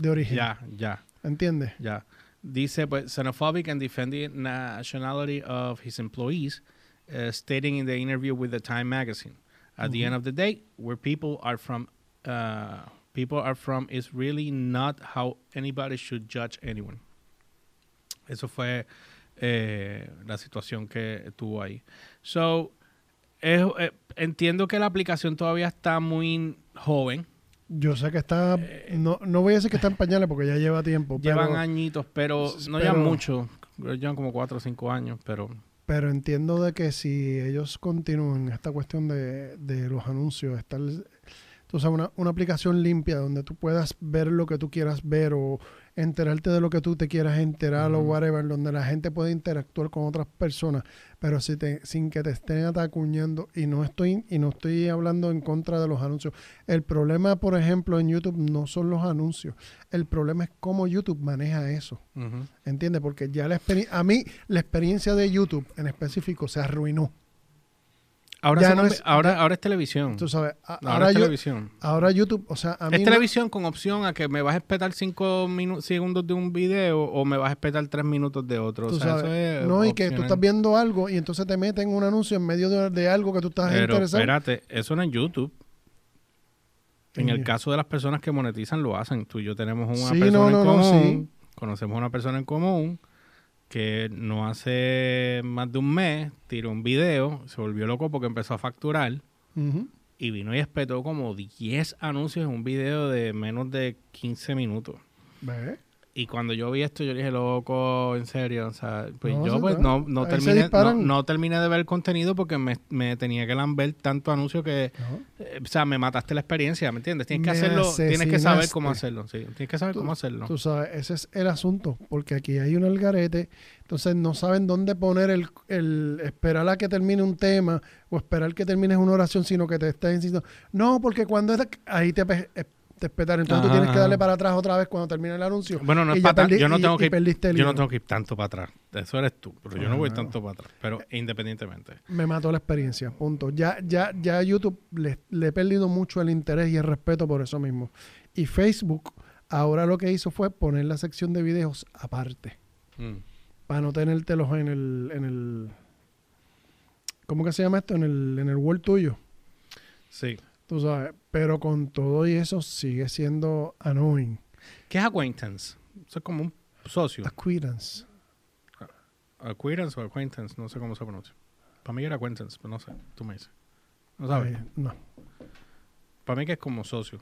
de origen. Ya, ya, ¿Entiendes? ya. Dice, pues, xenophobic and defending nationality of his employees, uh, stating in the interview with the Time magazine, at the end of the day, where people are from, uh, people are from is really not how anybody should judge anyone. Eso fue eh, la situación que tuvo ahí. So, es- eh, entiendo que la aplicación todavía está muy joven. Yo sé que está no, no voy a decir que está en pañales porque ya lleva tiempo, Eh, Llevan pero, añitos, pero no llevan pero- mucho. Llevan como cuatro o cinco años, pero... pero entiendo de que si ellos continúan esta cuestión de, de los anuncios, estar sabes, una, una aplicación limpia donde tú puedas ver lo que tú quieras ver o enterarte de lo que tú te quieras enterar o Ujú. whatever, donde la gente puede interactuar con otras personas, pero si te, sin que te estén atacuñando y no estoy y no estoy hablando en contra de los anuncios. El problema, por ejemplo, en YouTube no son los anuncios. El problema es cómo YouTube maneja eso. Ujú. ¿Entiendes? Porque ya la experiencia, a mí la experiencia de YouTube en específico se arruinó. Ahora, Ya se no es- ahora, ahora es televisión. Tú sabes, a- ahora, ahora, es yo- televisión. ahora YouTube, o sea, a mí Es no- televisión con opción a que me vas a esperar cinco minu- segundos de un video o me vas a esperar tres minutos de otro. tú o sea, sabes, eso es no, y que tú estás viendo algo y entonces te meten un anuncio en medio de, de algo que tú estás Pero interesado. espérate, eso no es YouTube. En el caso de las personas que monetizan, lo hacen. Tú y yo tenemos una Sí, persona no, en común. Conocemos una persona en común que no hace más de un mes tiró un video, se volvió loco porque empezó a facturar y vino y espetó como 10 anuncios en un video de menos de 15 minutos. Y cuando yo vi esto, yo dije, loco, en serio. O sea, pues No, yo pues no. no, terminé, no, no terminé de ver el contenido porque me, me tenía que lamber tanto anuncio que, eh, o sea, me mataste la experiencia, ¿me entiendes? Tienes que hacerlo, tienes que saber cómo hacerlo, sí. Tienes que saber Tú- cómo hacerlo. Tú sabes, ese es el asunto, porque aquí hay un algarete, entonces no saben dónde poner el, el esperar a que termine un tema o esperar que termines una oración, sino que te estás diciendo, no, porque cuando es ahí te, te espetaron, entonces tú tienes que darle para atrás otra vez cuando termine el anuncio. Bueno, no es para perdi- yo no tengo y que ir- yo no tengo que ir tanto para atrás. Eso eres tú, pero yo no voy tanto para atrás. Pero independientemente. Me mató la experiencia, punto. Ya, ya, ya YouTube le, le he perdido mucho el interés y el respeto por eso mismo. Y Facebook ahora lo que hizo fue poner la sección de videos aparte. Mm. Para no tenértelos en el, en el. ¿Cómo que se llama esto? En el, en el Word tuyo. Sí. Tú sabes. Pero con todo y eso sigue siendo annoying. ¿Qué es acquaintance? Eso es como un socio. Acquaintance. Acquaintance o acquaintance, no sé cómo se pronuncia. Para mí era acquaintance, pero no sé, tú me dices. No sabes. Ay, no. Para mí que es como socio.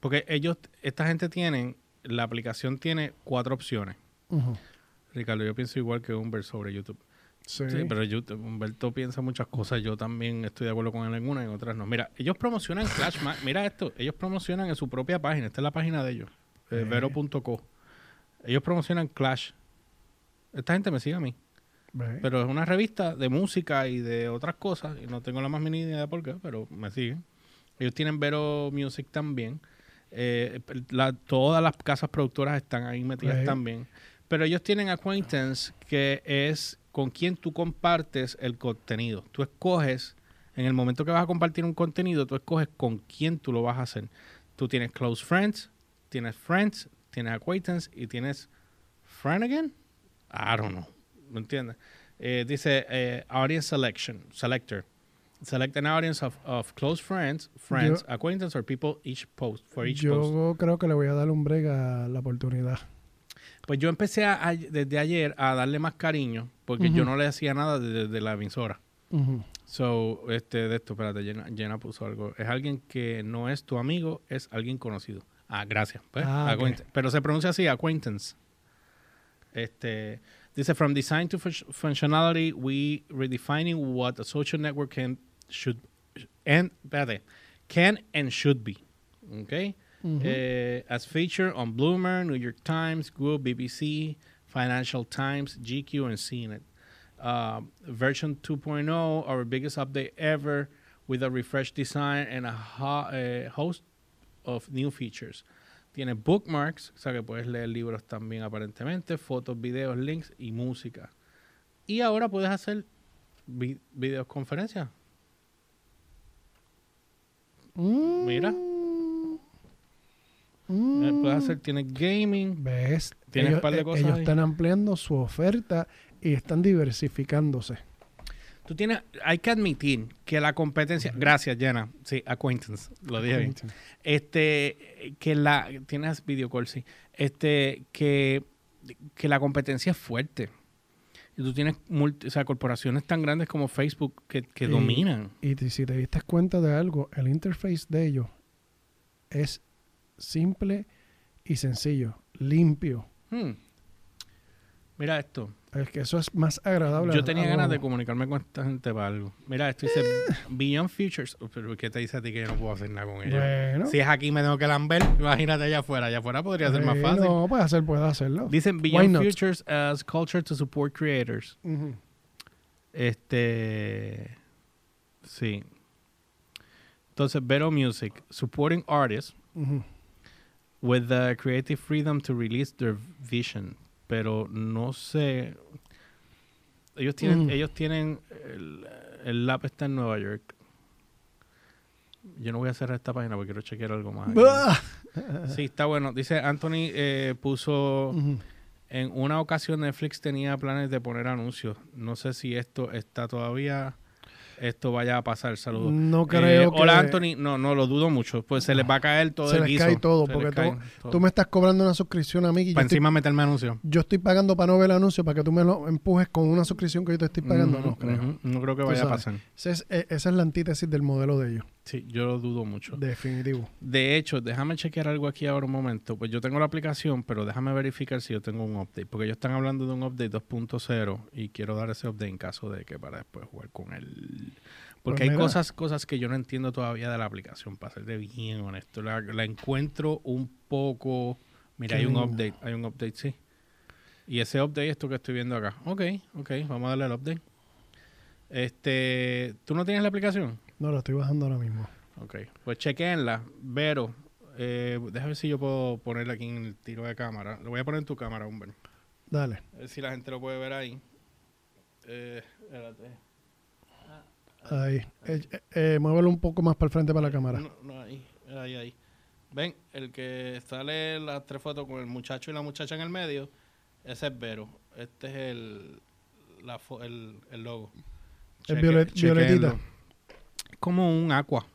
Porque ellos, esta gente tienen, la aplicación tiene cuatro opciones. Ricardo, yo pienso igual que Humber sobre YouTube. Sí. Sí, pero Humberto piensa muchas cosas. Yo también estoy de acuerdo con él en una y en otras no. Mira, ellos promocionan Clash. Mira esto. Ellos promocionan en su propia página. Esta es la página de ellos. eh. Vero.co. Ellos promocionan Clash. Esta gente me sigue a mí. Pero es una revista de música y de otras cosas. Y no tengo la más mínima idea de por qué, pero me siguen. Ellos tienen Vero Music también. Eh, la- todas las casas productoras están ahí metidas también. Pero ellos tienen Acquaintance, que es con quien tú compartes el contenido. Tú escoges, en el momento que vas a compartir un contenido, tú escoges con quién tú lo vas a hacer. Tú tienes Close Friends, tienes Friends, tienes Acquaintance y tienes Friend again? I don't know. ¿Me entiendes? Eh, dice eh, Audience Selection, Selector. Select an audience of, of close friends, friends, Yo- acquaintances, or people each post, for each Yo post. creo que le voy a dar un break a la oportunidad. Pues yo empecé a- a- desde ayer a darle más cariño porque yo no le hacía nada desde de la emisora. So, este, de esto, espérate, Jenna, Jenna puso algo. Es alguien que no es tu amigo, es alguien conocido. Ah, gracias. Pues, Ah, Pero se pronuncia así, acquaintance. Este, dice, from design to fun- functionality, we redefining what a social network can, should, and, espérate, can and should be. Okay? Eh, as featured on Bloomer, New York Times, Google, BBC, Financial Times, GQ, and CNET. Uh, version 2.0, our biggest update ever, with a refreshed design and a ho- eh, host of new features. Tiene bookmarks, o sea que puedes leer libros también aparentemente, fotos, videos, links y música. Y ahora puedes hacer vi- videoconferencias. Mm. Mira. Mm. Eh, Puedes hacer, tiene gaming, ¿Ves? Tienes ellos, un par de eh, cosas ellos ahí. están ampliando su oferta y están diversificándose. Tú tienes, hay que admitir que la competencia, gracias Jenna, sí, acquaintance, lo dije bien. Este, que la, tienes video call, sí, este, que, que la competencia es fuerte. Y tú tienes, multi- o sea, corporaciones tan grandes como Facebook que, que Y- dominan. Y si te diste cuenta de algo, el interface de ellos es simple y sencillo, limpio. Hmm. Mira esto. Es que eso es más agradable. Yo tenía ganas de comunicarme con esta gente para algo. Mira, esto dice Beyond Futures. Oh, Pero ¿qué te dice a ti que yo no puedo hacer nada con ellos? Bueno. Si es aquí me tengo que lamber, imagínate allá afuera. Allá afuera podría ser más Eh, fácil. No, puede hacer, puede hacerlo. Dicen Beyond? Futures as culture to support creators. Este. Sí. Entonces, Vero Music, supporting artists Ujú. With the creative freedom to release their vision. Pero no sé. Ellos tienen, Mm. ellos tienen. El, el lab está en Nueva York. Yo no voy a cerrar esta página porque quiero chequear algo más. Ah. Sí, está bueno. Dice Anthony eh, puso. En una ocasión Netflix tenía planes de poner anuncios. No sé si esto está todavía, esto vaya a pasar. Saludos. No Eh, creo que... Hola Anthony, no, no lo dudo mucho. Pues se les va a caer todo Se el les guiso. cae todo, Se porque cae todo. Tú me estás cobrando una suscripción a mí y Para estoy, encima meterme anuncios. yo estoy pagando para no ver el anuncio para que tú me lo empujes con una suscripción que yo te estoy pagando. Ujú, no creo. No creo que Tú vaya a pasar. Esa es, eh, esa es la antítesis del modelo de ellos. Sí, yo lo dudo mucho. Definitivo. De hecho, déjame chequear algo aquí ahora un momento. Pues yo tengo la aplicación, pero déjame verificar si yo tengo un update. Porque ellos están hablando de un update 2.0 y quiero dar ese update en caso de que para después jugar con él. Porque Pues hay cosas, cosas que yo no entiendo todavía de la aplicación, para serte bien honesto. La, la encuentro un poco... Mira, Qué hay un update, hay un update, sí. Y ese update es esto que estoy viendo acá. Ok, ok, vamos a darle al update. Este, ¿tú no tienes la aplicación? No, lo estoy bajando ahora mismo. Ok, pues chequenla. Vero, eh, déjame ver si yo puedo ponerla aquí en el tiro de cámara. Lo voy a poner en tu cámara, hombre. Dale. A ver si la gente lo puede ver ahí. Eh, espérate. Ahí. Eh, eh, eh, muévelo un poco más para el frente para la cámara. No, no, ahí, ahí, ahí. Ven, el que sale las tres fotos con el muchacho y la muchacha en el medio, ese es Vero. Este es el, la el, el logo. El Cheque- violet- chequéenlo. violetita. Es como un aqua.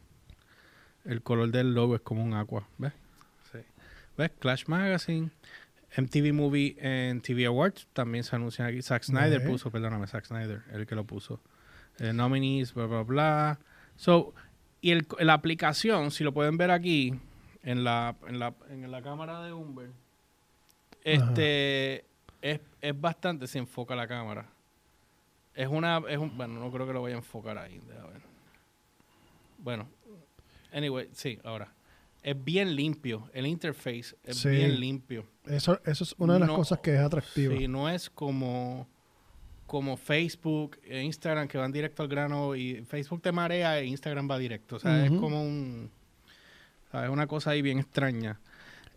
El color del logo es como un aqua. ¿Ves? Sí. ¿Ves? Clash Magazine. MTV Movie and TV Awards también se anuncian aquí. Zack Snyder puso, perdóname, Zack Snyder, el que lo puso. Eh, nominees, bla, bla, bla. So, y el, la aplicación, si lo pueden ver aquí, en la, en la, en la cámara de Humber, este es, es bastante, se enfoca la cámara. Es una, es un, bueno, no creo que lo vaya a enfocar ahí, déjame ver. Bueno, anyway, sí, ahora. Es bien limpio, el interface es Sí. bien limpio. Eso, eso es una de las No, cosas que es atractiva. Sí, no es como, como Facebook e Instagram que van directo al grano y Facebook te marea e Instagram va directo. O sea, es como un... ¿sabes? una cosa ahí bien extraña.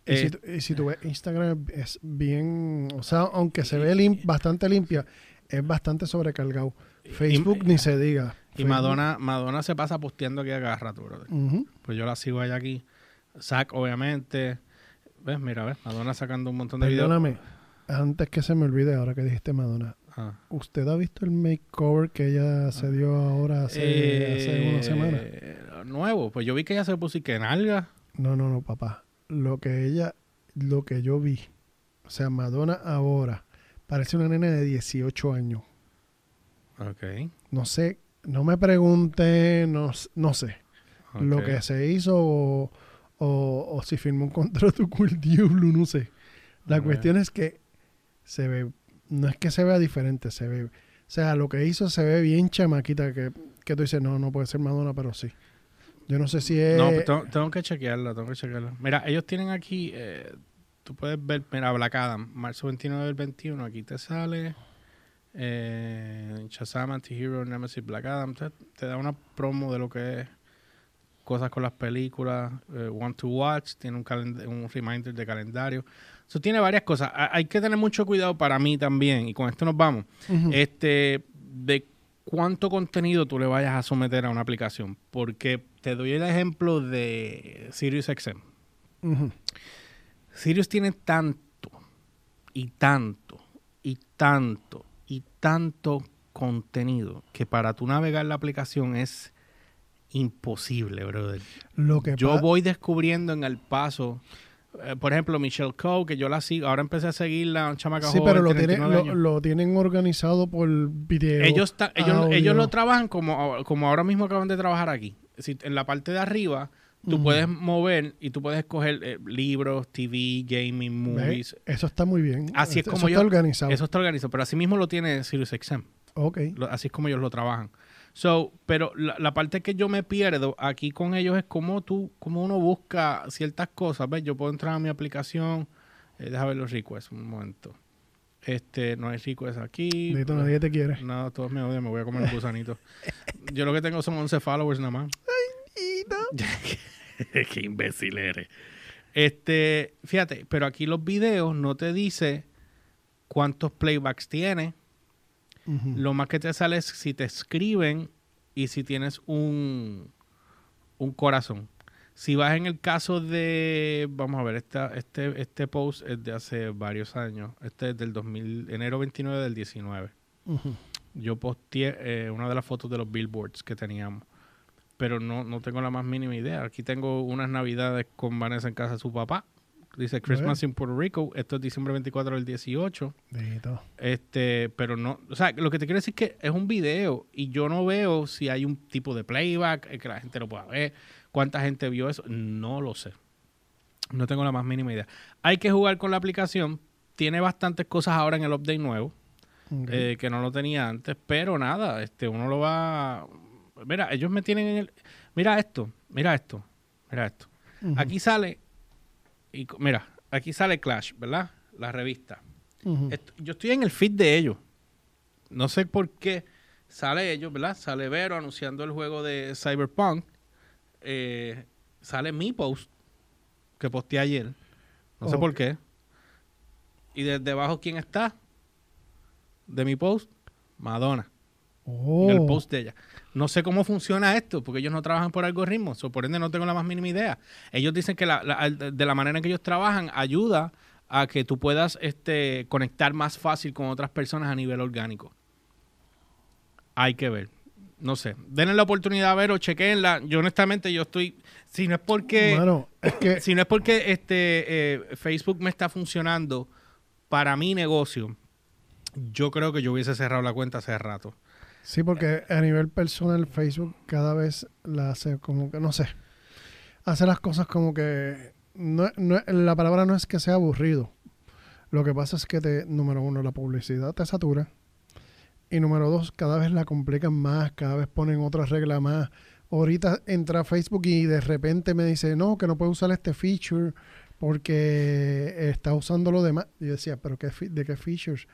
Y, si, Eh, y si tú ves Instagram es bien, o sea, aunque se ve lim- bastante limpia, es bastante sobrecargado. Facebook y- ni se diga. Y Facebook- Madonna, Madonna se pasa posteando aquí a cada rato, brother. Pues yo la sigo allá aquí. Zack, obviamente. ¿Ves? Mira, ¿ves? Madonna sacando un montón de videos. Perdóname, antes que se me olvide, ahora que dijiste Madonna, Ah. ¿usted ha visto el makeover que ella se dio ahora hace, hace una semana? Eh, Nuevo. Pues yo vi que ella se puso y que nalga. No, no, no, papá. Lo que ella, lo que yo vi, o sea, Madonna ahora parece una nena de 18 años. Ok. No sé, no me pregunte, no, no sé. Lo que se hizo o, o- o si firmó un contrato con el diablo, no sé. La cuestión es que se ve, no es que se vea diferente, se ve, o sea, lo que hizo se ve bien chamaquita que, que tú dices, no, no puede ser Madonna, pero sí. Yo no sé si es... No, pues tengo, tengo que chequearla, tengo que chequearla. Mira, ellos tienen aquí, eh, tú puedes ver, mira, Black Adam, marzo 29 del 21, aquí te sale eh, Shazam, Anti-Hero, Nemesis, Black Adam, te, te da una promo de lo que es cosas con las películas, eh, Want to Watch, tiene un, un reminder de calendario. Eso tiene varias cosas. Ha- Hay que tener mucho cuidado para mí también, y con esto nos vamos, este, de cuánto contenido tú le vayas a someter a una aplicación. Porque te doy el ejemplo de SiriusXM. Ujú. Sirius tiene tanto y tanto y tanto tanto contenido que para tú navegar la aplicación es imposible, brother. Lo que Yo voy descubriendo en el paso, eh, por ejemplo, Michelle Coe, que yo la sigo, ahora empecé a seguirla, un chamaca Sí, joven, pero lo, tiene tienen, 39 lo, años. lo tienen organizado por video. ellos, ta- ellos, ellos lo trabajan como, como ahora mismo acaban de trabajar aquí. Si, en la parte de arriba, tú puedes mover y tú puedes escoger eh, libros, TV, gaming, ¿Ve? movies. Eso está muy bien. Así es Eso como está yo- organizado. Eso está organizado, pero así mismo lo tiene SiriusXM. Ok. Lo- Así es como ellos lo trabajan. So, pero la, la parte que yo me pierdo aquí con ellos es cómo tú, cómo uno busca ciertas cosas. ¿Ves? Yo puedo entrar a mi aplicación, eh, deja ver los requests un momento. Este, no hay requests aquí. Dito, nadie te quiere. No, todos me odian, me voy a comer un gusanito. Yo lo que tengo son 11 followers nada más. Qué imbécil eres. Este, fíjate, pero aquí los videos no te dice cuántos playbacks tiene. Lo más que te sale es si te escriben y si tienes un, un corazón. Si vas en el caso de, vamos a ver, esta, este, este post es de hace varios años. Este es del 2000, enero 29 del 19 Ujú. yo posteé eh, una de las fotos de los billboards que teníamos. Pero no, no tengo la más mínima idea. Aquí tengo unas navidades con Vanessa en casa de su papá. Dice Christmas in Puerto Rico. Esto es diciembre 24 del 18. Dito. Este, pero no, o sea, lo que te quiero decir es que es un video y yo no veo si hay un tipo de playback, eh, que la gente lo pueda ver, cuánta gente vio eso, no lo sé. No tengo la más mínima idea. Hay que jugar con la aplicación. Tiene bastantes cosas ahora en el update nuevo eh, que no lo tenía antes, pero nada, este, uno lo va. Mira, ellos me tienen en el. Mira esto, mira esto, mira esto. Aquí sale, y mira, aquí sale Clash, ¿verdad? La revista. Esto- yo estoy en el feed de ellos. No sé por qué sale ellos, ¿verdad? Sale Vero anunciando el juego de Cyberpunk. Eh, sale mi post que posteé ayer. No sé por qué. Y desde abajo, ¿quién está? De mi post, Madonna. En el Oh. post de ella. No sé cómo funciona esto, porque ellos no trabajan por algoritmos, o por ende no tengo la más mínima idea. Ellos dicen que la- la- de la manera en que ellos trabajan ayuda a que tú puedas este, conectar más fácil con otras personas a nivel orgánico. Hay que ver. No sé. Denle la oportunidad a ver o chequenla. Yo honestamente yo estoy... Si no es porque... Es que Si no es porque este eh, Facebook me está funcionando para mi negocio, yo creo que yo hubiese cerrado la cuenta hace rato. Sí, porque a nivel personal Facebook cada vez la hace como que, no sé, hace las cosas como que, no, no- la palabra no es que sea aburrido. Lo que pasa es que, te, número uno, la publicidad te satura. Y número dos, cada vez la complican más, cada vez ponen otras reglas más. Ahorita entra Facebook y de repente me dice, no, que no puedo usar este feature porque está usando lo demás. Yo decía, pero qué, ¿de qué features?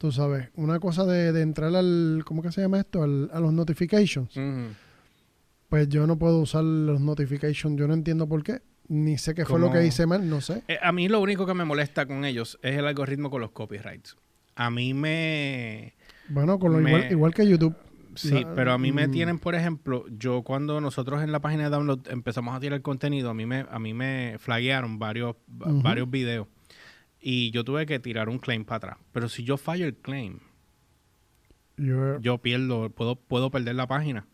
Tú sabes, una cosa de, de entrar al, ¿cómo que se llama esto? Al- a los notifications. Pues yo no puedo usar los notifications, yo no entiendo por qué. Ni sé qué fue lo que hice mal, no sé. Eh, a mí lo único que me molesta con ellos es el algoritmo con los copyrights. A mí me... Bueno, con lo Me- igual, igual que YouTube. Sí, La- pero a mí me mm, tienen, por ejemplo, yo cuando nosotros en la página de download empezamos a tirar contenido, a mí me, a mí me flaguearon varios, varios videos y yo tuve que tirar un claim para atrás. Pero si yo fallo el claim, yo- yo pierdo, puedo, puedo perder la página.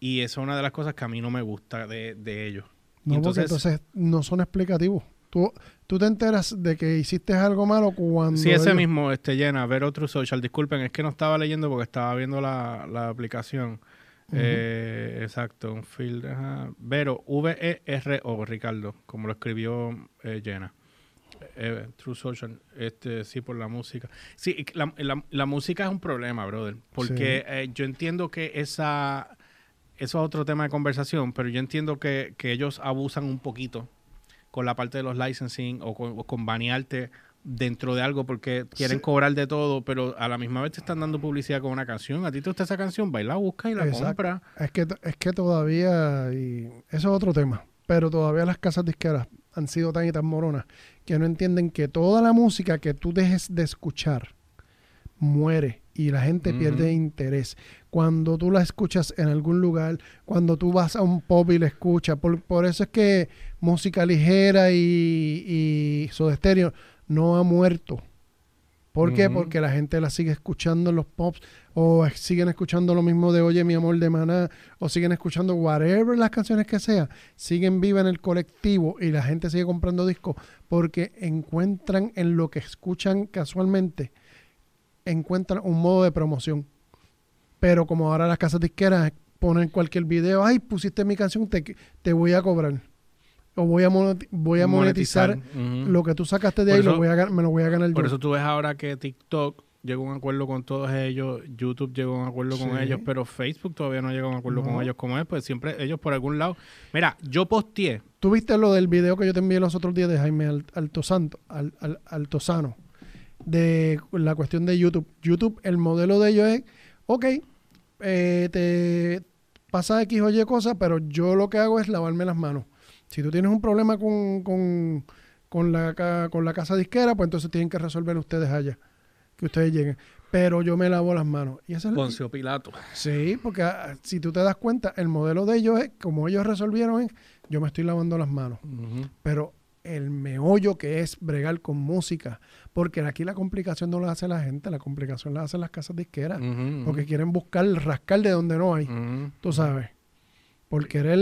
Y esa es una de las cosas que a mí no me gusta de, de ellos. no, entonces- porque entonces no son explicativos. Tú, tú te enteras de que hiciste algo malo cuando... Sí, ese ellos- mismo, este llena, ver otro social. Disculpen, es que no estaba leyendo porque estaba viendo la, la aplicación. Eh, exacto, un field. ajá. Vero, V-E-R-O, Ricardo, como lo escribió eh, Jenna. Eh, True Social, este, sí, por la música. Sí, la, la- la música es un problema, brother, porque eh, yo entiendo que esa, eso es otro tema de conversación, pero yo entiendo que, que ellos abusan un poquito con la parte de los licensing o con, o con banearte dentro de algo porque quieren Sí. cobrar de todo, pero a la misma vez te están dando publicidad con una canción. A ti te gusta esa canción, baila, busca y la Exacto. compra. Es que, es que todavía, y eso es otro tema, pero todavía las casas disqueras han sido tan y tan moronas que no entienden que toda la música que tú dejes de escuchar muere y la gente pierde interés. Cuando tú la escuchas en algún lugar, cuando tú vas a un pub y la escuchas, por, por eso es que música ligera y, y no ha muerto. ¿Por qué? Porque la gente la sigue escuchando en los pops o siguen escuchando lo mismo de Oye mi amor de Maná o siguen escuchando whatever las canciones que sea, siguen vivas en el colectivo y la gente sigue comprando discos porque encuentran en lo que escuchan casualmente, encuentran un modo de promoción. Pero como ahora las casas disqueras ponen cualquier video, ay, pusiste mi canción, te, te voy a cobrar. O voy a, voy a monetizar, lo que tú sacaste de Por ahí, eso- lo voy a, me lo voy a ganar Por yo. eso tú ves ahora que TikTok llegó a un acuerdo con todos ellos, YouTube llegó a un acuerdo con ellos, pero Facebook todavía no llegó a un acuerdo No. con ellos como es, pues siempre ellos por algún lado. Mira, yo posteé, ¿Tú viste lo del video que yo te envié los otros días de Jaime Al- Altosanto, Al- Al- Altozano? De la cuestión de YouTube. YouTube, el modelo de ellos es, ok, eh, te pasa X o Y cosas, pero yo lo que hago es lavarme las manos. Si tú tienes un problema con, con, con la, con la casa disquera, pues entonces tienen que resolver ustedes allá. Que ustedes lleguen. Pero yo me lavo las manos. Y esa es la- Poncio Pilato. Sí, porque ah, si tú te das cuenta, el modelo de ellos es, como ellos resolvieron, es, yo me estoy lavando las manos. Pero el meollo que es bregar con música, porque aquí la complicación no la hace la gente, la complicación la hacen las casas disqueras, porque quieren buscar, rascar de donde no hay, Ujú. tú sabes. Por querer...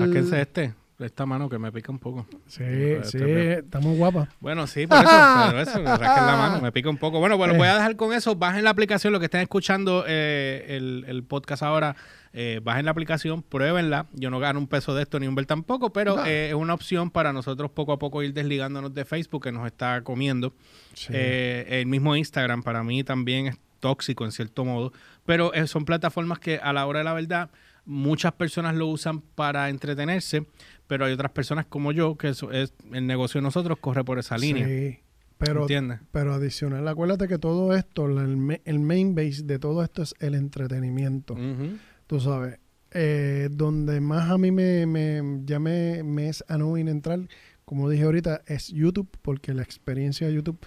Sáquense este, esta mano que me pica un poco. Sí, Este, sí, estamos guapas. Bueno, sí, por eso, pero eso, me la mano, me pica un poco. Bueno, bueno, Eh. voy a dejar con eso. Bajen la aplicación, lo que estén escuchando eh, el, el podcast ahora, eh, bajen la aplicación, pruébenla. Yo no gano un peso de esto ni un bel tampoco, pero No. eh, es una opción para nosotros poco a poco ir desligándonos de Facebook que nos está comiendo. Sí. Eh, el mismo Instagram para mí también es tóxico en cierto modo, pero son plataformas que a la hora de la verdad muchas personas lo usan para entretenerse, pero hay otras personas como yo que eso es el negocio de nosotros corre por esa línea, Sí, pero, ¿entiendes? pero adicional, acuérdate que todo esto, el, el main base de todo esto es el entretenimiento. Tú sabes, eh, donde más a mí me, me, ya me, me es annoying entrar, como dije ahorita, es YouTube, porque la experiencia de YouTube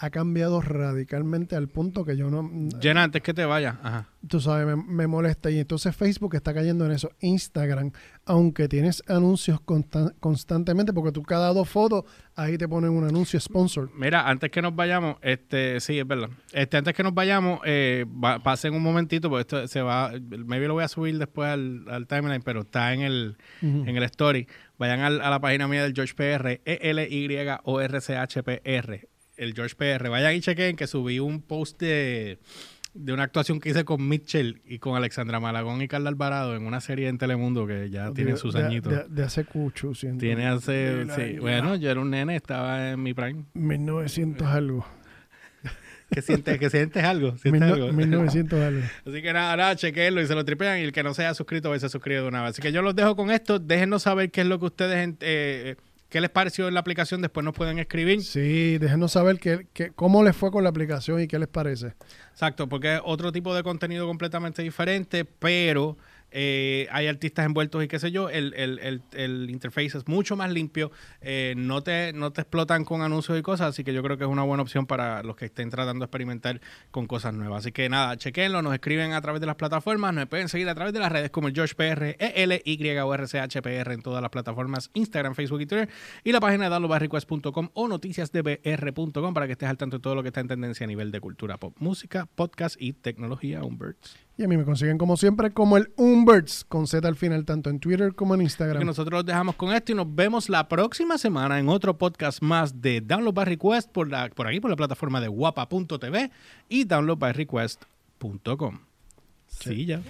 ha cambiado radicalmente al punto que yo no... Llena antes que te vaya. Ajá. Tú sabes, me, me molesta. Y entonces Facebook está cayendo en eso. Instagram, aunque tienes anuncios constan- constantemente, porque tú cada dos fotos, ahí te ponen un anuncio sponsor. Mira, antes que nos vayamos, este, sí, es verdad. Este, antes que nos vayamos, eh, va- pasen un momentito, porque esto se va, maybe lo voy a subir después al, al timeline, pero está en el, en el story. Vayan al- a la página mía del George PR, E-L-Y-O-R-C-H-P-R, el George PR. Vayan y chequen que subí un post de, de una actuación que hice con Mitchell y con Alexandra Malagón y Carla Alvarado en una serie en Telemundo que ya tiene sus de, añitos. De, de hace cucho, siento. tiene hace, la- bueno, yo era un nene, estaba en mi prime. 1900 algo. ¿Qué sientes? ¿Que sientes algo? ¿Sientes Mil no- algo? 1900 algo. Así que nada, nada, chequenlo y se lo tripean. Y el que no se haya suscrito, pues se suscribe de una vez. Así que yo los dejo con esto. Déjenos saber qué es lo que ustedes, eh, qué les pareció la aplicación. Después nos pueden escribir. Sí, déjenos saber qué, qué- cómo les fue con la aplicación y qué les parece. Exacto, porque es otro tipo de contenido completamente diferente, pero eh, hay artistas envueltos y qué sé yo. El, el, el, el interface es mucho más limpio. eh, no, te, no te explotan con anuncios y cosas. Así que yo creo que es una buena opción para los que estén tratando de experimentar con cosas nuevas. Así que nada, chequenlo, nos escriben a través de las plataformas, nos pueden seguir a través de las redes como el George PR, E-L-Y-O-R-C-H-P-R en todas las plataformas, Instagram, Facebook y Twitter, y la página de o noticiasdbr.com para que estés al tanto de todo lo que está en tendencia a nivel de cultura pop, música, podcast y tecnología. Umberts. Y a mí me consiguen como siempre como el Umberts con Z al final, tanto en Twitter como en Instagram. que nosotros los dejamos con esto y nos vemos la próxima semana en otro podcast más de Download by Request por, la, por aquí, por la plataforma de guapa.tv y downloadbyrequest.com. Sí, ya.